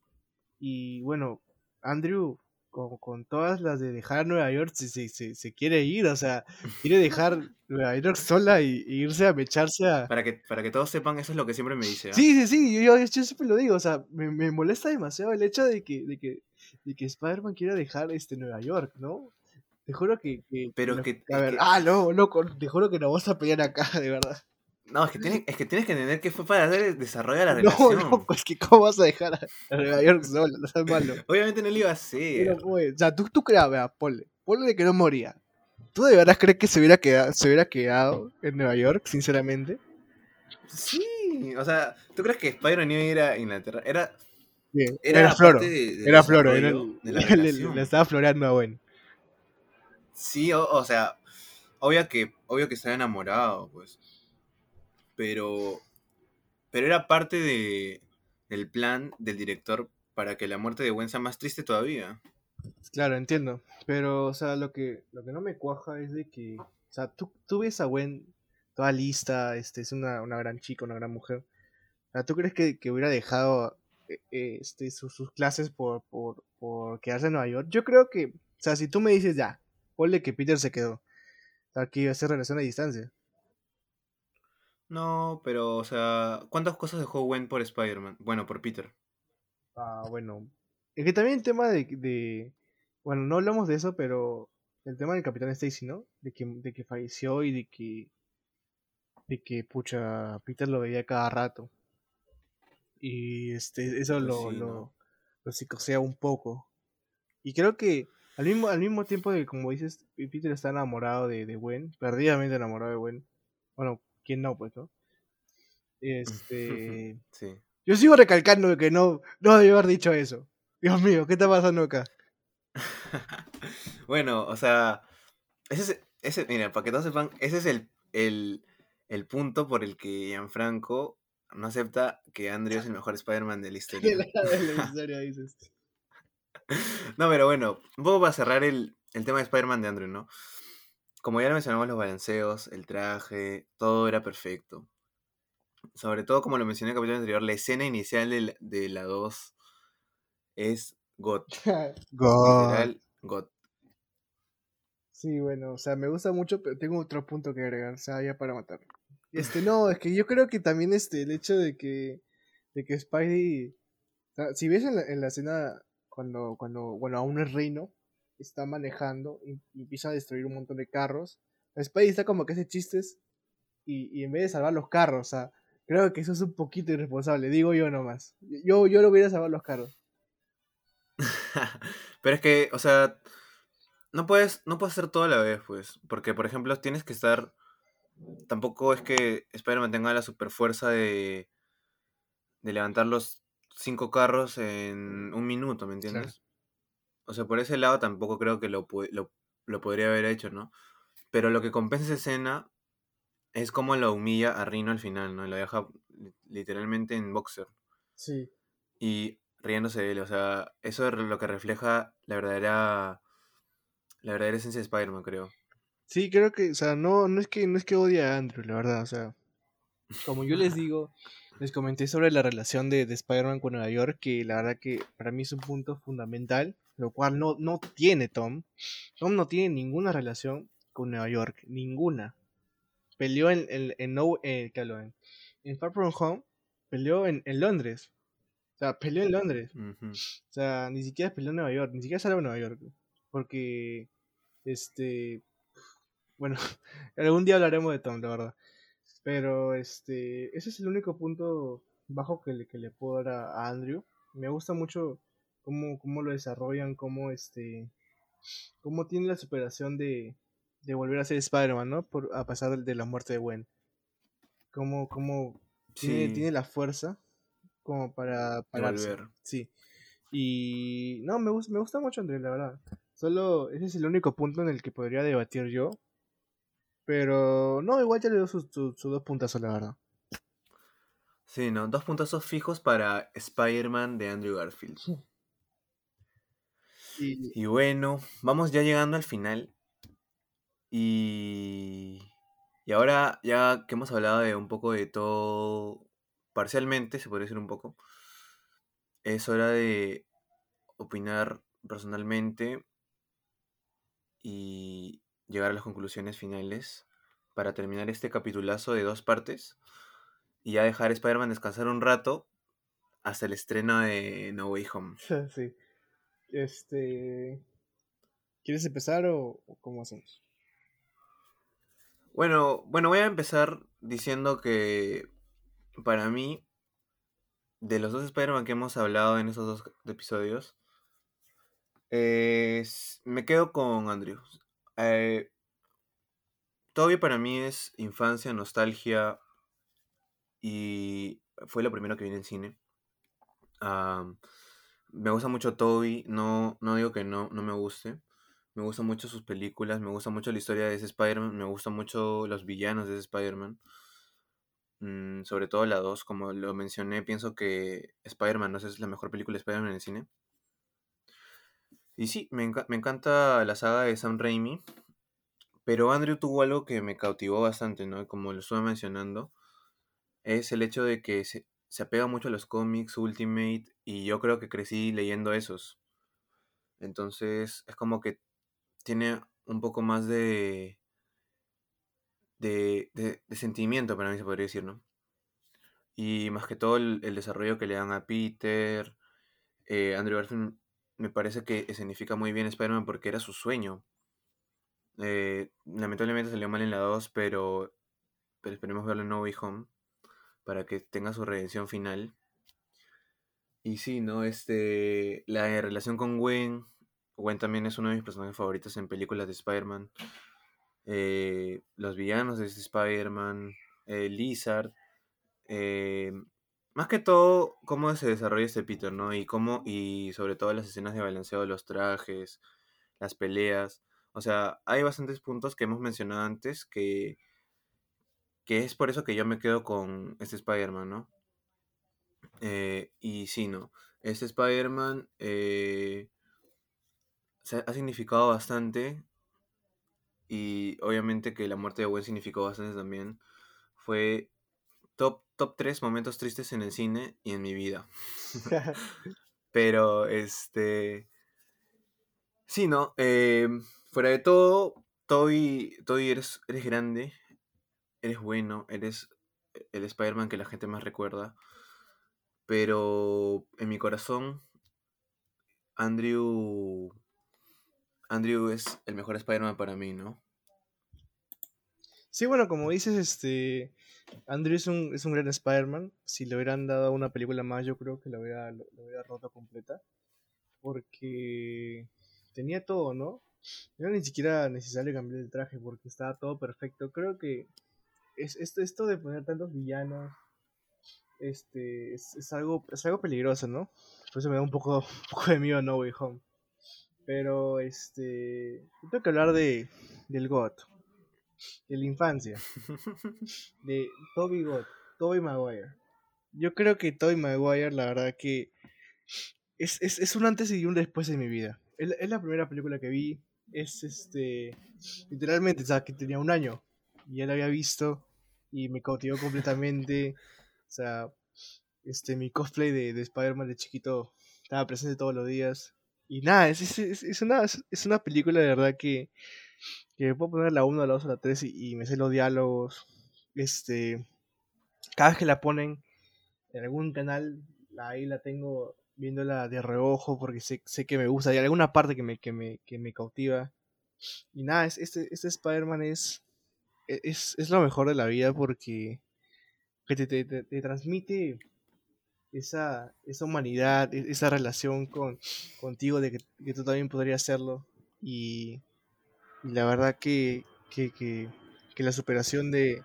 y bueno, Andrew con, con, todas las de dejar Nueva York se, se, se, quiere ir, o sea, quiere dejar Nueva York sola y, irse a mecharse a... Para que, para que todos sepan, eso es lo que siempre me dice. ¿ah? Sí, sí, sí, yo, yo, siempre lo digo, o sea, me, me, molesta demasiado el hecho de que, de que, de que Spider-Man quiera dejar este Nueva York, ¿no? Te juro que... que Pero que... A ver, ah, no, loco, te juro que no vas a pelear acá, de verdad. No, es que, tienes, es que tienes que entender que fue para hacer desarrollo la relación. No, no, pues que cómo vas a dejar a, Nueva York solo, no seas malo. Obviamente no lo iba a hacer. o sea, tú, tú creas, vea, ponle, ponle que no moría. ¿Tú de verdad crees que se hubiera quedado, se hubiera quedado en Nueva York, sinceramente? Sí, o sea, ¿tú crees que Spider-Man iba a ir a Inglaterra? Era... era, era Floro, era Floro, era, le, estaba floreando a Gwen. Sí, o, o sea, obvio que, obvio que estaba enamorado, pues pero, pero era parte de, del plan del director para que la muerte de Gwen sea más triste todavía. Claro, entiendo. Pero, o sea, lo que, lo que no me cuaja es de que, o sea, tú, tú ves a Gwen toda lista, este, es una, una gran chica, una gran mujer. O sea, ¿tú crees que, que hubiera dejado eh, eh, este, sus, clases por, por, por, quedarse en Nueva York? Yo creo que, o sea, si tú me dices ya, ponle que Peter se quedó, o sea, iba a ser relación a distancia. No, pero, o sea, ¿cuántas cosas dejó Gwen por Spider-Man? Bueno, por Peter. Ah, bueno. Es que también el tema de, de, Bueno, no hablamos de eso, pero el tema del Capitán Stacy, ¿no? De que, de que falleció y de que... de que, pucha, Peter lo veía cada rato. Y este, eso Pues lo, sí, lo, ¿no? lo psicosea un poco. Y creo que al mismo, al mismo tiempo de, como dices, Peter está enamorado de, de Gwen, perdidamente enamorado de Gwen. Bueno, ¿quién no, pues, no? Este... Sí. Yo sigo recalcando que no, no debí haber dicho eso. Dios mío, ¿qué está pasando acá? Bueno, o sea, ese es, ese, mira, para que todos sepan, ese es el, el, el punto por el que Gianfranco no acepta que Andrew es el mejor Spider-Man de la historia. de la historia dices. No, pero bueno, un poco para cerrar el, el tema de Spider-Man de Andrew, ¿no? Como ya lo mencionamos, los balanceos, el traje, todo era perfecto. Sobre todo, como lo mencioné en el capítulo anterior, la escena inicial de la, de la 2 es God. God. Literal, God. Sí, bueno, o sea, me gusta mucho, pero tengo otro punto que agregar, o sea, ya para matar. Este, no, es que yo creo que también este, el hecho de que, de que Spidey, o sea, si ves en la, en la escena cuando, cuando, bueno, aún es reino, está manejando y, y empieza a destruir un montón de carros, Spidey está como que hace chistes y, y en vez de salvar los carros, o sea, creo que eso es un poquito irresponsable, digo yo nomás. Yo, yo lo hubiera salvado los carros. Pero es que, o sea, no puedes, no puedes hacer todo a la vez, pues. Porque, por ejemplo, tienes que estar. Tampoco es que Spider-Man tenga la super fuerza de. de levantar los cinco carros en un minuto, ¿me entiendes? O sea, por ese lado tampoco creo que lo, lo, lo podría haber hecho, ¿no? Pero lo que compensa esa escena es como lo humilla a Rino al final, ¿no? Lo deja li- literalmente en boxer Sí. y riéndose de él. O sea, eso es lo que refleja la verdadera. La verdadera esencia de Spider-Man, creo. Sí, creo que, o sea, no, no es que no es que odie a Andrew, la verdad, o sea, como yo les digo, les comenté sobre la relación de, de Spider-Man con Nueva York, que la verdad que para mí es un punto fundamental, lo cual no, no tiene Tom. Tom no tiene ninguna relación con Nueva York, ninguna. Peleó en, en, en, no, eh, en, en Far From Home, peleó en, en Londres. O sea, peleó en Londres. O sea, ni siquiera peleó en Nueva York, ni siquiera salió a Nueva York. Porque, este, bueno, algún día hablaremos de Tom, la verdad. Pero, este, ese es el único punto bajo que le, que le puedo dar a, a Andrew. Me gusta mucho cómo, cómo lo desarrollan, cómo, este, cómo tiene la superación de, de volver a ser Spider-Man, ¿no? Por, a pesar de, de la muerte de Gwen. Cómo, cómo tiene, Sí, tiene la fuerza como para pararse. volver. Sí. Y no, me gusta, me gusta mucho Andrés, la verdad. Solo ese es el único punto en el que podría debatir yo. Pero no, igual ya le doy sus sus- sus dos puntazos, la verdad. Sí, ¿no? Dos puntazos fijos para Spider-Man de Andrew Garfield. Y Y bueno, vamos ya llegando al final. Y, y ahora, ya que hemos hablado de un poco de todo, parcialmente, se podría decir un poco, es hora de opinar personalmente y llegar a las conclusiones finales para terminar este capitulazo de dos partes y ya dejar a Spider-Man descansar un rato hasta el estreno de No Way Home. sí. Este. ¿Quieres empezar o, o cómo hacemos? Bueno, bueno, voy a empezar diciendo que para mí, de los dos Spider-Man que hemos hablado en esos dos episodios, es- me quedo con Andrew. Eh, Tobey para mí es infancia, nostalgia y fue lo primero que vi en cine. Am, me gusta mucho Toby, no, no digo que no, no me guste. Me gustan mucho sus películas, me gusta mucho la historia de ese Spider-Man, me gustan mucho los villanos de ese Spider-Man. Mm, sobre todo la 2, como lo mencioné, pienso que Spider-Man 2 es la mejor película de Spider-Man en el cine. Y sí, me, me encanta la saga de Sam Raimi, pero Andrew tuvo algo que me cautivó bastante, ¿no? Como lo estuve mencionando, es el hecho de que se, se apega mucho a los cómics Ultimate y yo creo que crecí leyendo esos. Entonces es como que tiene un poco más de, de, de- sentimiento para mí, se podría decir, ¿no? Y más que todo el, el desarrollo que le dan a Peter, eh, Andrew Garfield me parece que escenifica muy bien Spider-Man porque era su sueño. Eh, lamentablemente salió mal en la 2, pero pero esperemos verlo en No Way Home para que tenga su redención final. Y sí, ¿no? Este, la relación con Gwen, Gwen también es uno de mis personajes favoritos en películas de Spider-Man. Eh, los villanos de Spider-Man, eh, Lizard, eh, más que todo, cómo se desarrolla este Peter, ¿no? Y cómo, y sobre todo las escenas de balanceado de los trajes, las peleas. O sea, hay bastantes puntos que hemos mencionado antes que, que es por eso que yo me quedo con este Spider-Man, ¿no? Eh, y sí, ¿no? Este Spider-Man eh, ha significado bastante y obviamente que la muerte de Gwen significó bastante también. Fue top, top 3 momentos tristes en el cine y en mi vida. Pero, este... Sí, ¿no? Eh, fuera de todo, Toby, Toby eres, eres grande, eres bueno, eres el Spider-Man que la gente más recuerda. Pero en mi corazón, Andrew. Andrew es el mejor Spider-Man para mí, ¿no? Sí, bueno, como dices, este. Andrew es un, es un gran Spider-Man. Si le hubieran dado una película más, yo creo que lo hubiera, lo, hubiera roto completa. Porque tenía todo, ¿no? No era ni siquiera necesario cambiar el traje porque estaba todo perfecto. Creo que es, esto, esto de poner tantos villanos este es, algo es algo peligroso, ¿no? Por eso me da un poco, un poco de miedo No Way Home. Pero este tengo que hablar de del God, de la infancia, de Toby God, Toby Maguire. Yo creo que Toby Maguire, la verdad que es, es, es un antes y un después en mi vida. Es, es, la primera película que vi. Es este. Literalmente, o sea, que tenía un año. Y ya la había visto. Y me cautivó completamente. O sea, este, mi cosplay de, de Spider-Man de chiquito estaba presente todos los días. Y nada, es, es, es, una, es una película de verdad que, que puedo poner la 1, la 2, la 3 y, y, me sé los diálogos. Este, cada vez que la ponen en algún canal, ahí la tengo viéndola de reojo porque sé, sé que me gusta. Hay alguna parte que me, que me, que me cautiva. Y nada, este, este Spider-Man es, es, es lo mejor de la vida porque que te, te, te, transmite esa, esa humanidad, e, esa relación con, contigo de que, tú también podrías hacerlo. Y, la verdad que, que, que, que, la superación de,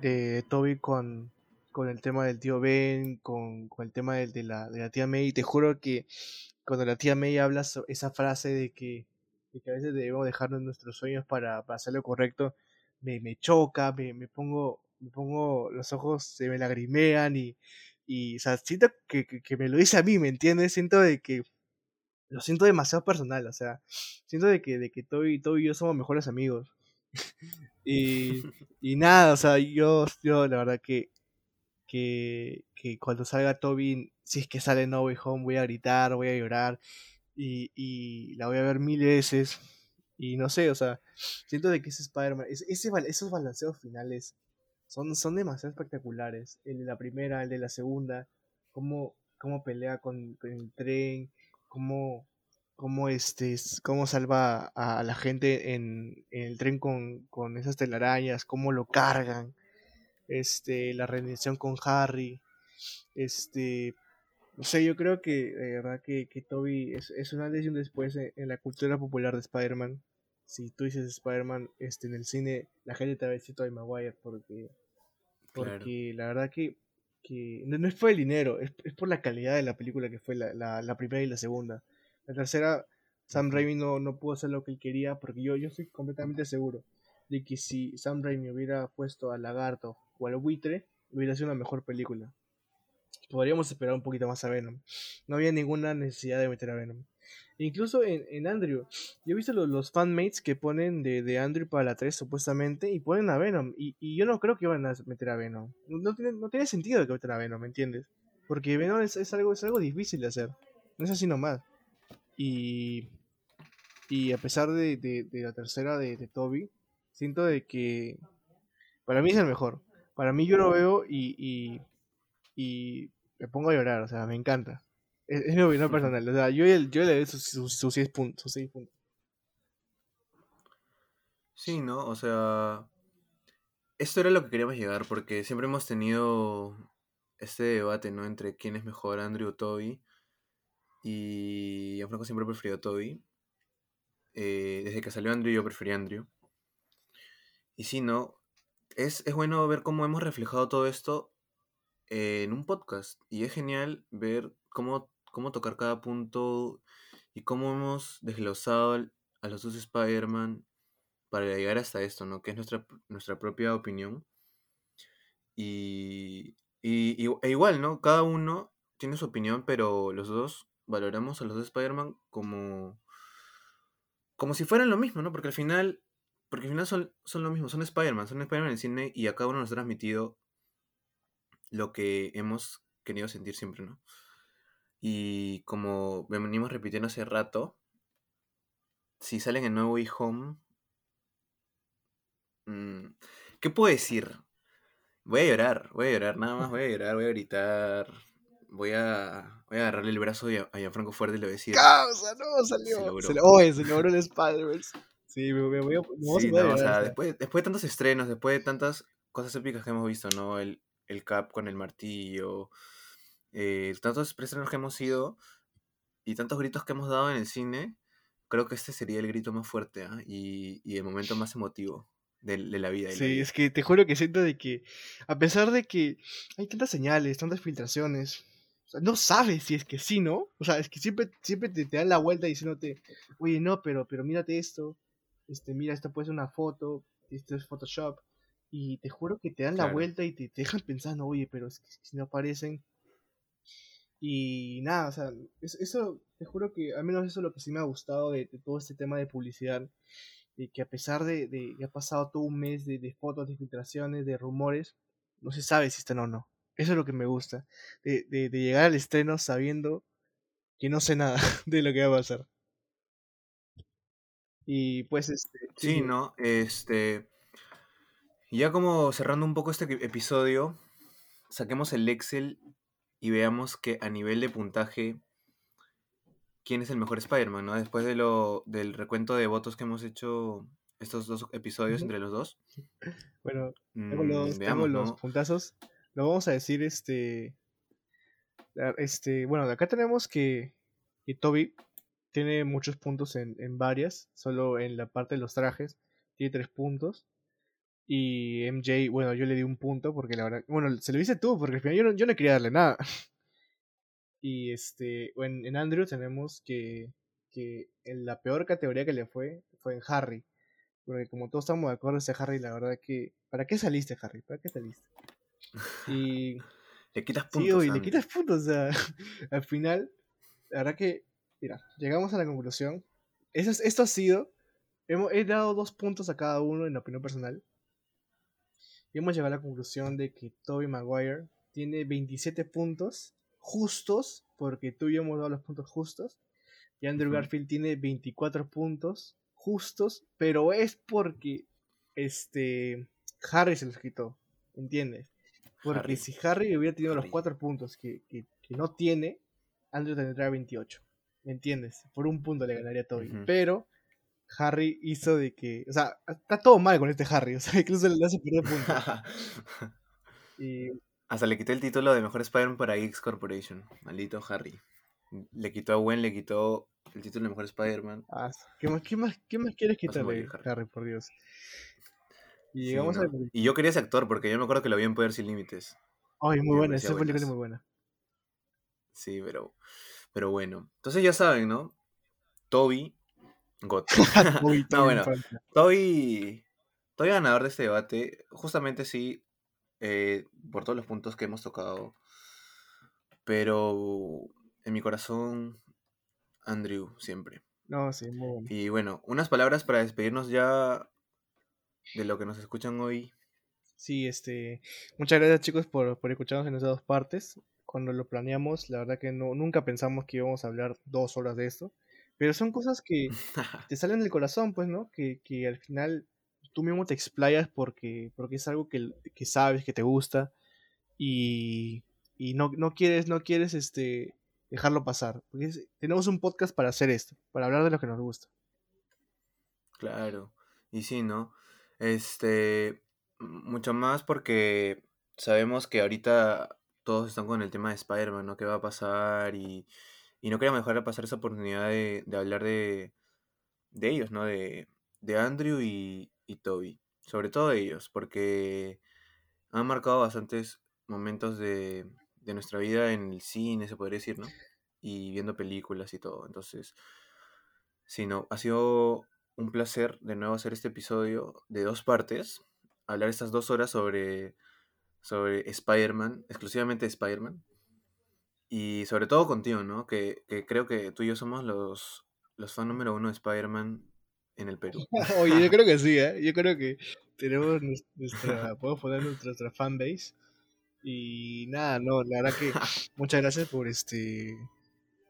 de Toby con, con el tema del tío Ben, con, con el tema de, de, la, de la tía May, te juro que cuando la tía May habla esa frase de que, de que a veces debemos dejarnos nuestros sueños para, para hacer lo correcto, me, me choca, me, me pongo me pongo, los ojos se me lagrimean y, y o sea, siento que, que, me lo dice a mí, ¿me entiendes? Siento de que lo siento demasiado personal, o sea, siento de que, de que todo, y, todo y yo somos mejores amigos. y, y nada, o sea, yo, yo la verdad que, que, que cuando salga Toby, si es que sale No Way Home, voy a gritar, voy a llorar y, y la voy a ver mil veces. Y no sé, o sea, siento de que ese Spider-Man, ese, esos balanceos finales son, son demasiado espectaculares. El de la primera, el de la segunda, cómo, cómo pelea con, el tren, cómo, cómo, este, cómo salva a, la gente en, el tren con, con, esas telarañas, cómo lo cargan, este, la redención con Harry, este, no sé, yo creo que, de verdad, que, que Toby es, es un antes y un después en, la cultura popular de Spider-Man si tú dices Spider-Man este, en el cine, la gente te va a decir Tobey Maguire porque, porque la verdad que, que no, es por el dinero, es, es, por la calidad de la película que fue la, la, la primera y la segunda. La tercera, Sam Raimi no, no pudo hacer lo que él quería porque yo, yo estoy completamente seguro de que si Sam Raimi hubiera puesto al lagarto o al buitre, hubiera sido una mejor película. Podríamos esperar un poquito más a Venom. No había ninguna necesidad de meter a Venom. Incluso en, Andrew. Yo he visto los, los fanmates que ponen de, de, Andrew para la 3 supuestamente y ponen a Venom. Y, y, yo no creo que van a meter a Venom. No tiene, no tiene sentido que meter a Venom, ¿me entiendes? Porque Venom es, es, algo, es algo difícil de hacer. No es así nomás. Y, y a pesar de, de, de la tercera de, de, Toby, siento de que para mí es el mejor. Para mí yo lo veo y, y, y me pongo a llorar, o sea, me encanta. Es, mi opinión personal. O sea, yo, yo le doy sus, sus, seis puntos, sus seis puntos. Sí, ¿no? O sea. esto era lo que queríamos llegar, porque siempre hemos tenido este debate, ¿no? Entre quién es mejor, Andrew o Toby. Y Franco siempre prefirió a Toby. Eh, desde que salió Andrew yo preferí a Andrew. Y si no, es, es bueno ver cómo hemos reflejado todo esto en un podcast. Y es genial ver cómo, cómo tocar cada punto y cómo hemos desglosado a los dos Spider-Man para llegar hasta esto, ¿no? Que es nuestra, nuestra propia opinión. Y, y, e igual, ¿no? Cada uno tiene su opinión, pero los dos valoramos a los dos Spider-Man como, como si fueran lo mismo, ¿no? Porque al final, porque al final son, son lo mismo, son Spider-Man, son Spider-Man en cine y a cada uno nos ha transmitido lo que hemos querido sentir siempre, ¿no? Y como venimos repitiendo hace rato, si salen en nuevo Way Home, mm, ¿qué puedo decir? Voy a llorar, voy a llorar, nada más voy a llorar, voy a gritar, voy a, voy a agarrarle el brazo a, a Gianfranco Fuerte y le voy a decir... ¡Causa! ¡No! Salió. Se logró. Se, oye, se logró el Spider-Verse. Sí, me, voy a... sí, no, o sea, después, después de tantos estrenos, después de tantas cosas épicas que hemos visto, ¿no? El, el Cap con el martillo, eh, tantos estrenos que hemos ido y tantos gritos que hemos dado en el cine, creo que este sería el grito más fuerte ¿ah? y, y, el momento más emotivo de, de la vida. sí, es que te juro que siento de que, a pesar de que hay tantas señales, tantas filtraciones, no sabes si es que sí, ¿no? O sea, es que siempre, siempre te, te dan la vuelta diciéndote, oye, no, pero, pero mírate esto, este, mira, esto puede ser una foto, esto es Photoshop, y te juro que te dan la vuelta y te, te, dejan pensando, oye, pero es que si no aparecen, y nada, o sea, eso, te juro que al menos eso es lo que sí me ha gustado de, todo este tema de publicidad. Y que a pesar de, que ha pasado todo un mes de, fotos, de filtraciones, de rumores, no se sabe si están o no. Eso es lo que me gusta. De, de, llegar al estreno sabiendo que no sé nada de lo que va a pasar. Y pues este. Sí, ¿no? Este. Ya como cerrando un poco este episodio, saquemos el Excel y veamos que a nivel de puntaje, quién es el mejor Spider-Man, ¿no? Después de lo, del recuento de votos que hemos hecho estos dos episodios entre los dos. Bueno, tengo mm, los, los puntazos. Lo vamos a decir, este... Este, bueno, de acá tenemos que, que Toby tiene muchos puntos en, en varias, solo en la parte de los trajes tiene tres puntos. Y MJ, bueno, yo le di un punto porque la verdad. Bueno, se lo hice tú porque al final yo no, yo no quería darle nada. Y este. En, en Andrew tenemos que. Que en la peor categoría que le fue fue en Harry. Porque como todos estamos de acuerdo, ese Harry, la verdad que. ¿Para qué saliste, Harry? ¿Para qué saliste? Y. le quitas puntos. Sí, le quitas puntos. O sea, al final, la verdad que. Mira, llegamos a la conclusión. Eso, esto ha sido. Hemos, he dado dos puntos a cada uno en la opinión personal y hemos llegado a la conclusión de que Toby Maguire tiene 27 puntos justos, porque tú y yo hemos dado los puntos justos, y Andrew Garfield tiene 24 puntos justos, pero es porque este Harry se los quitó, ¿entiendes? Porque si Harry hubiera tenido los 4 puntos que, no tiene, Andrew tendría 28, ¿me entiendes? Por un punto le ganaría a Toby, pero Harry hizo de que. O sea, está todo mal con este Harry. O sea, incluso le hace perder puntos. y... Hasta le quité el título de mejor Spider-Man para X Corporation. Maldito Harry. Le quitó a Gwen, le quitó el título de mejor Spider-Man. Ah, ¿qué, más, qué, más, ¿Qué más quieres quitarle, Harry. Harry. por Dios? Y, llegamos a... y yo quería ese actor porque yo me acuerdo que lo vi en Poder Sin Límites. Ay, muy buena, esa película es muy buena. Sí, pero, pero bueno. Entonces ya saben, ¿no? Toby God. no, bueno, estoy, estoy ganador de este debate. Justamente sí, eh, por todos los puntos que hemos tocado. Pero en mi corazón, Andrew, siempre. No, sí, muy bueno. Y bueno, unas palabras para despedirnos ya de lo que nos escuchan hoy. Sí, este. Muchas gracias, chicos, por, por escucharnos en esas dos partes. Cuando lo planeamos, la verdad que no, nunca pensamos que íbamos a hablar dos horas de esto. Pero son cosas que te salen del corazón, pues, ¿no? Que, que al final tú mismo te explayas porque, porque es algo que, que sabes, que te gusta y, y no, no, quieres, no quieres este, dejarlo pasar. Porque tenemos un podcast para hacer esto, para hablar de lo que nos gusta. Claro, y sí, ¿no? Este, Mucho más porque sabemos que ahorita todos están con el tema de Spider-Man, ¿no? ¿Qué va a pasar? Y, y no queríamos dejar de pasar esa oportunidad de, de hablar de, de ellos, ¿no? De, de Andrew y, y Toby. Sobre todo de ellos, porque han marcado bastantes momentos de, de nuestra vida en el cine, se podría decir, ¿no? Y viendo películas y todo. Entonces, sí, no, ha sido un placer de nuevo hacer este episodio de dos partes, hablar estas dos horas sobre, sobre Spider-Man, exclusivamente Spider-Man. Y sobre todo contigo, ¿no? Que, que creo que tú y yo somos los, los fan número uno de Spider-Man en el Perú. Oye, yo creo que sí, ¿eh? Yo creo que tenemos nuestra, podemos poner nuestra, nuestra fanbase. Y nada, no, la verdad que muchas gracias por este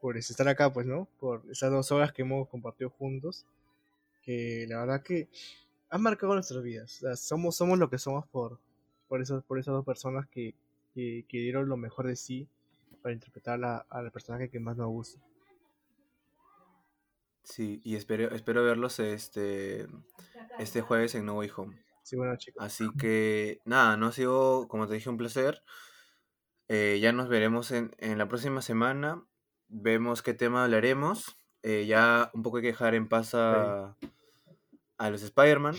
por este, estar acá, pues, ¿no? Por esas dos horas que hemos compartido juntos. Que la verdad que han marcado nuestras vidas. O sea, somos, somos lo que somos por, por, esos, por esas dos personas que, que, que dieron lo mejor de sí para interpretar a, a la personaje que más nos gusta. Sí, y espero, espero verlos este, este jueves en No Way Home. Sí, bueno, chicos. Así que nada, no ha sido, como te dije, un placer. Eh, ya nos veremos en, en, la próxima semana. Vemos qué tema hablaremos. Eh, ya un poco hay que dejar en paz a, a los Spider-Man.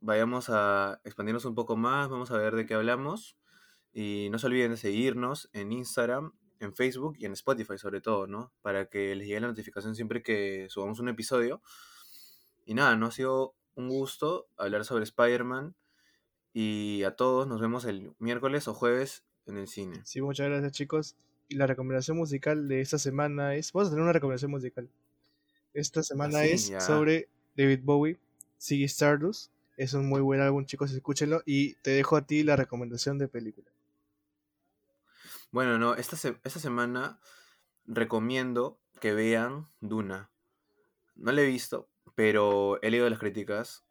Vayamos a expandirnos un poco más. Vamos a ver de qué hablamos. Y no se olviden de seguirnos en Instagram, en Facebook y en Spotify sobre todo, ¿no? Para que les llegue la notificación siempre que subamos un episodio. Y nada, no ha sido un gusto hablar sobre Spider-Man. Y a todos nos vemos el miércoles o jueves en el cine. Sí, muchas gracias chicos. Y la recomendación musical de esta semana es... Vamos a tener una recomendación musical. Esta semana Así, es ya. sobre David Bowie, Ziggy Stardust. Es un muy buen álbum, chicos, escúchenlo. Y te dejo a ti la recomendación de película. Bueno, no, esta, se- esta semana recomiendo que vean Duna. No la he visto, pero he leído las críticas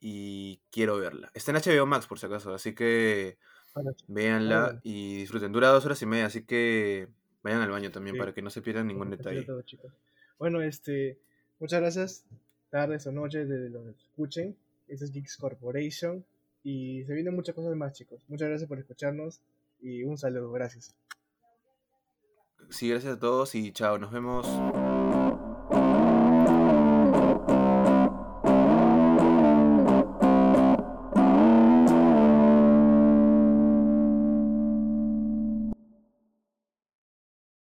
y quiero verla. Está en HBO Max, por si acaso, así que Bueno, véanla bueno. y disfruten. Dura dos horas y media, así que vayan al baño también Sí. para que no se pierdan ningún detalle. Bueno, este, muchas gracias. Tardes o noches desde donde escuchen. Este es Geeks Corporation. Y se vienen muchas cosas más, chicos. Muchas gracias por escucharnos. Y un saludo. Gracias. Sí, gracias a todos y chao, nos vemos.